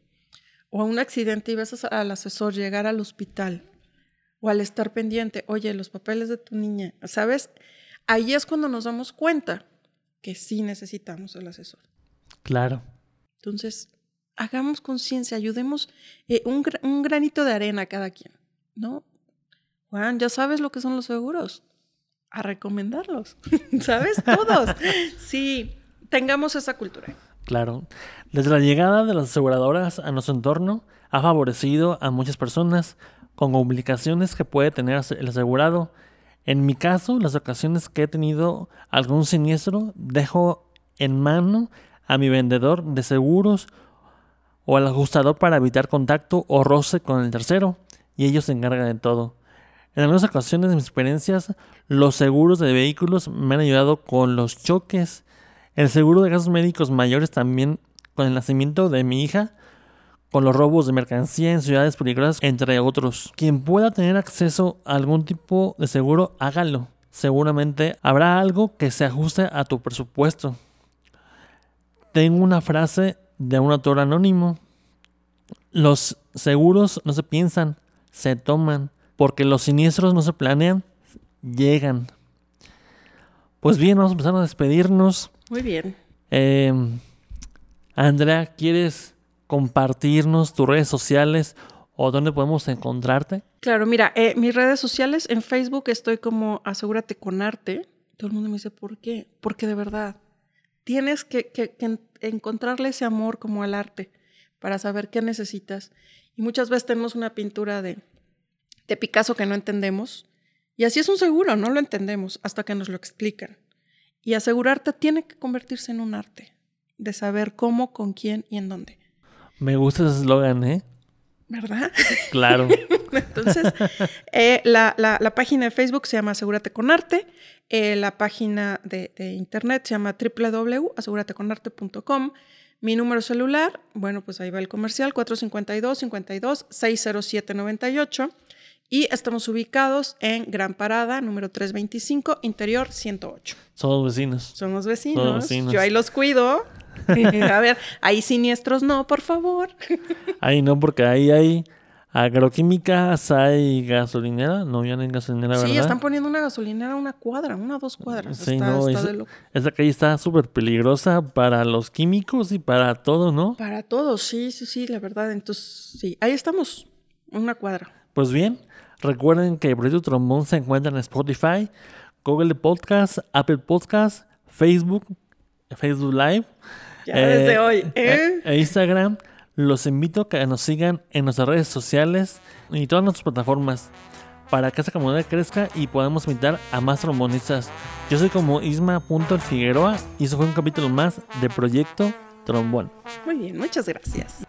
O a un accidente y ves al asesor llegar al hospital. O al estar pendiente, oye, los papeles de tu niña, ¿sabes? Ahí es cuando nos damos cuenta que sí necesitamos el asesor. Claro. Entonces, hagamos conciencia, ayudemos eh, un, un, granito de arena a cada quien, ¿no? Juan, ya sabes lo que son los seguros, a recomendarlos, ¿sabes? Todos. sí, tengamos esa cultura. Claro. Desde la llegada de las aseguradoras a nuestro entorno, ha favorecido a muchas personas con complicaciones que puede tener el asegurado en mi caso, las ocasiones que he tenido algún siniestro, dejo en mano a mi vendedor de seguros o al ajustador para evitar contacto o roce con el tercero, y ellos se encargan de todo. En algunas ocasiones de mis experiencias, los seguros de vehículos me han ayudado con los choques. El seguro de gastos médicos mayores también con el nacimiento de mi hija con los robos de mercancía en ciudades peligrosas, entre otros. Quien pueda tener acceso a algún tipo de seguro, hágalo. Seguramente habrá algo que se ajuste a tu presupuesto. Tengo una frase de un autor anónimo. Los seguros no se piensan, se toman, porque los siniestros no se planean, llegan. Pues bien, vamos a empezar a despedirnos. Muy bien. Eh, Andrea, ¿quieres compartirnos tus redes sociales o dónde podemos encontrarte? Claro, mira, eh, mis redes sociales en Facebook estoy como Asegúrate con Arte. Todo el mundo me dice, ¿por qué? Porque de verdad tienes que, encontrarle ese amor como al arte para saber qué necesitas. Y muchas veces tenemos una pintura de, de Picasso que no entendemos. Y así es un seguro, no lo entendemos hasta que nos lo explican. Y asegurarte tiene que convertirse en un arte, de saber cómo, con quién y en dónde. Me gusta ese eslogan, ¿eh? ¿Verdad? Claro. Entonces, eh, la, página de Facebook se llama Asegúrate con Arte. Eh, la página de, internet se llama www.asegurateconarte.com. Mi número celular, bueno, pues ahí va el comercial, 452-52-607-98. Y estamos ubicados en Gran Parada, número 325, interior 108. Somos vecinos. Somos vecinos. Somos vecinos. Yo ahí los cuido. A ver, ahí siniestros no, por favor. Ahí no, porque ahí hay agroquímicas, hay gasolinera. No, hay gasolinera, ¿verdad? Sí, están poniendo una gasolinera a una cuadra, una o dos cuadras. Sí, está, no, está esa, de loco. esa calle está súper peligrosa para los químicos y para todo, ¿no? Para todos, sí, sí, sí, la verdad. Entonces, sí, ahí estamos, una cuadra. Pues bien, recuerden que el Proyecto Trombón se encuentra en Spotify, Google Podcast, Apple Podcast, Facebook, Facebook Live. Ya desde hoy, ¿eh? e- e Instagram. Los invito a que nos sigan en nuestras redes sociales y todas nuestras plataformas para que esta comunidad crezca y podamos invitar a más trombonistas. Yo soy como Isma.figueroa y eso fue un capítulo más de Proyecto Trombón. Muy bien, muchas gracias.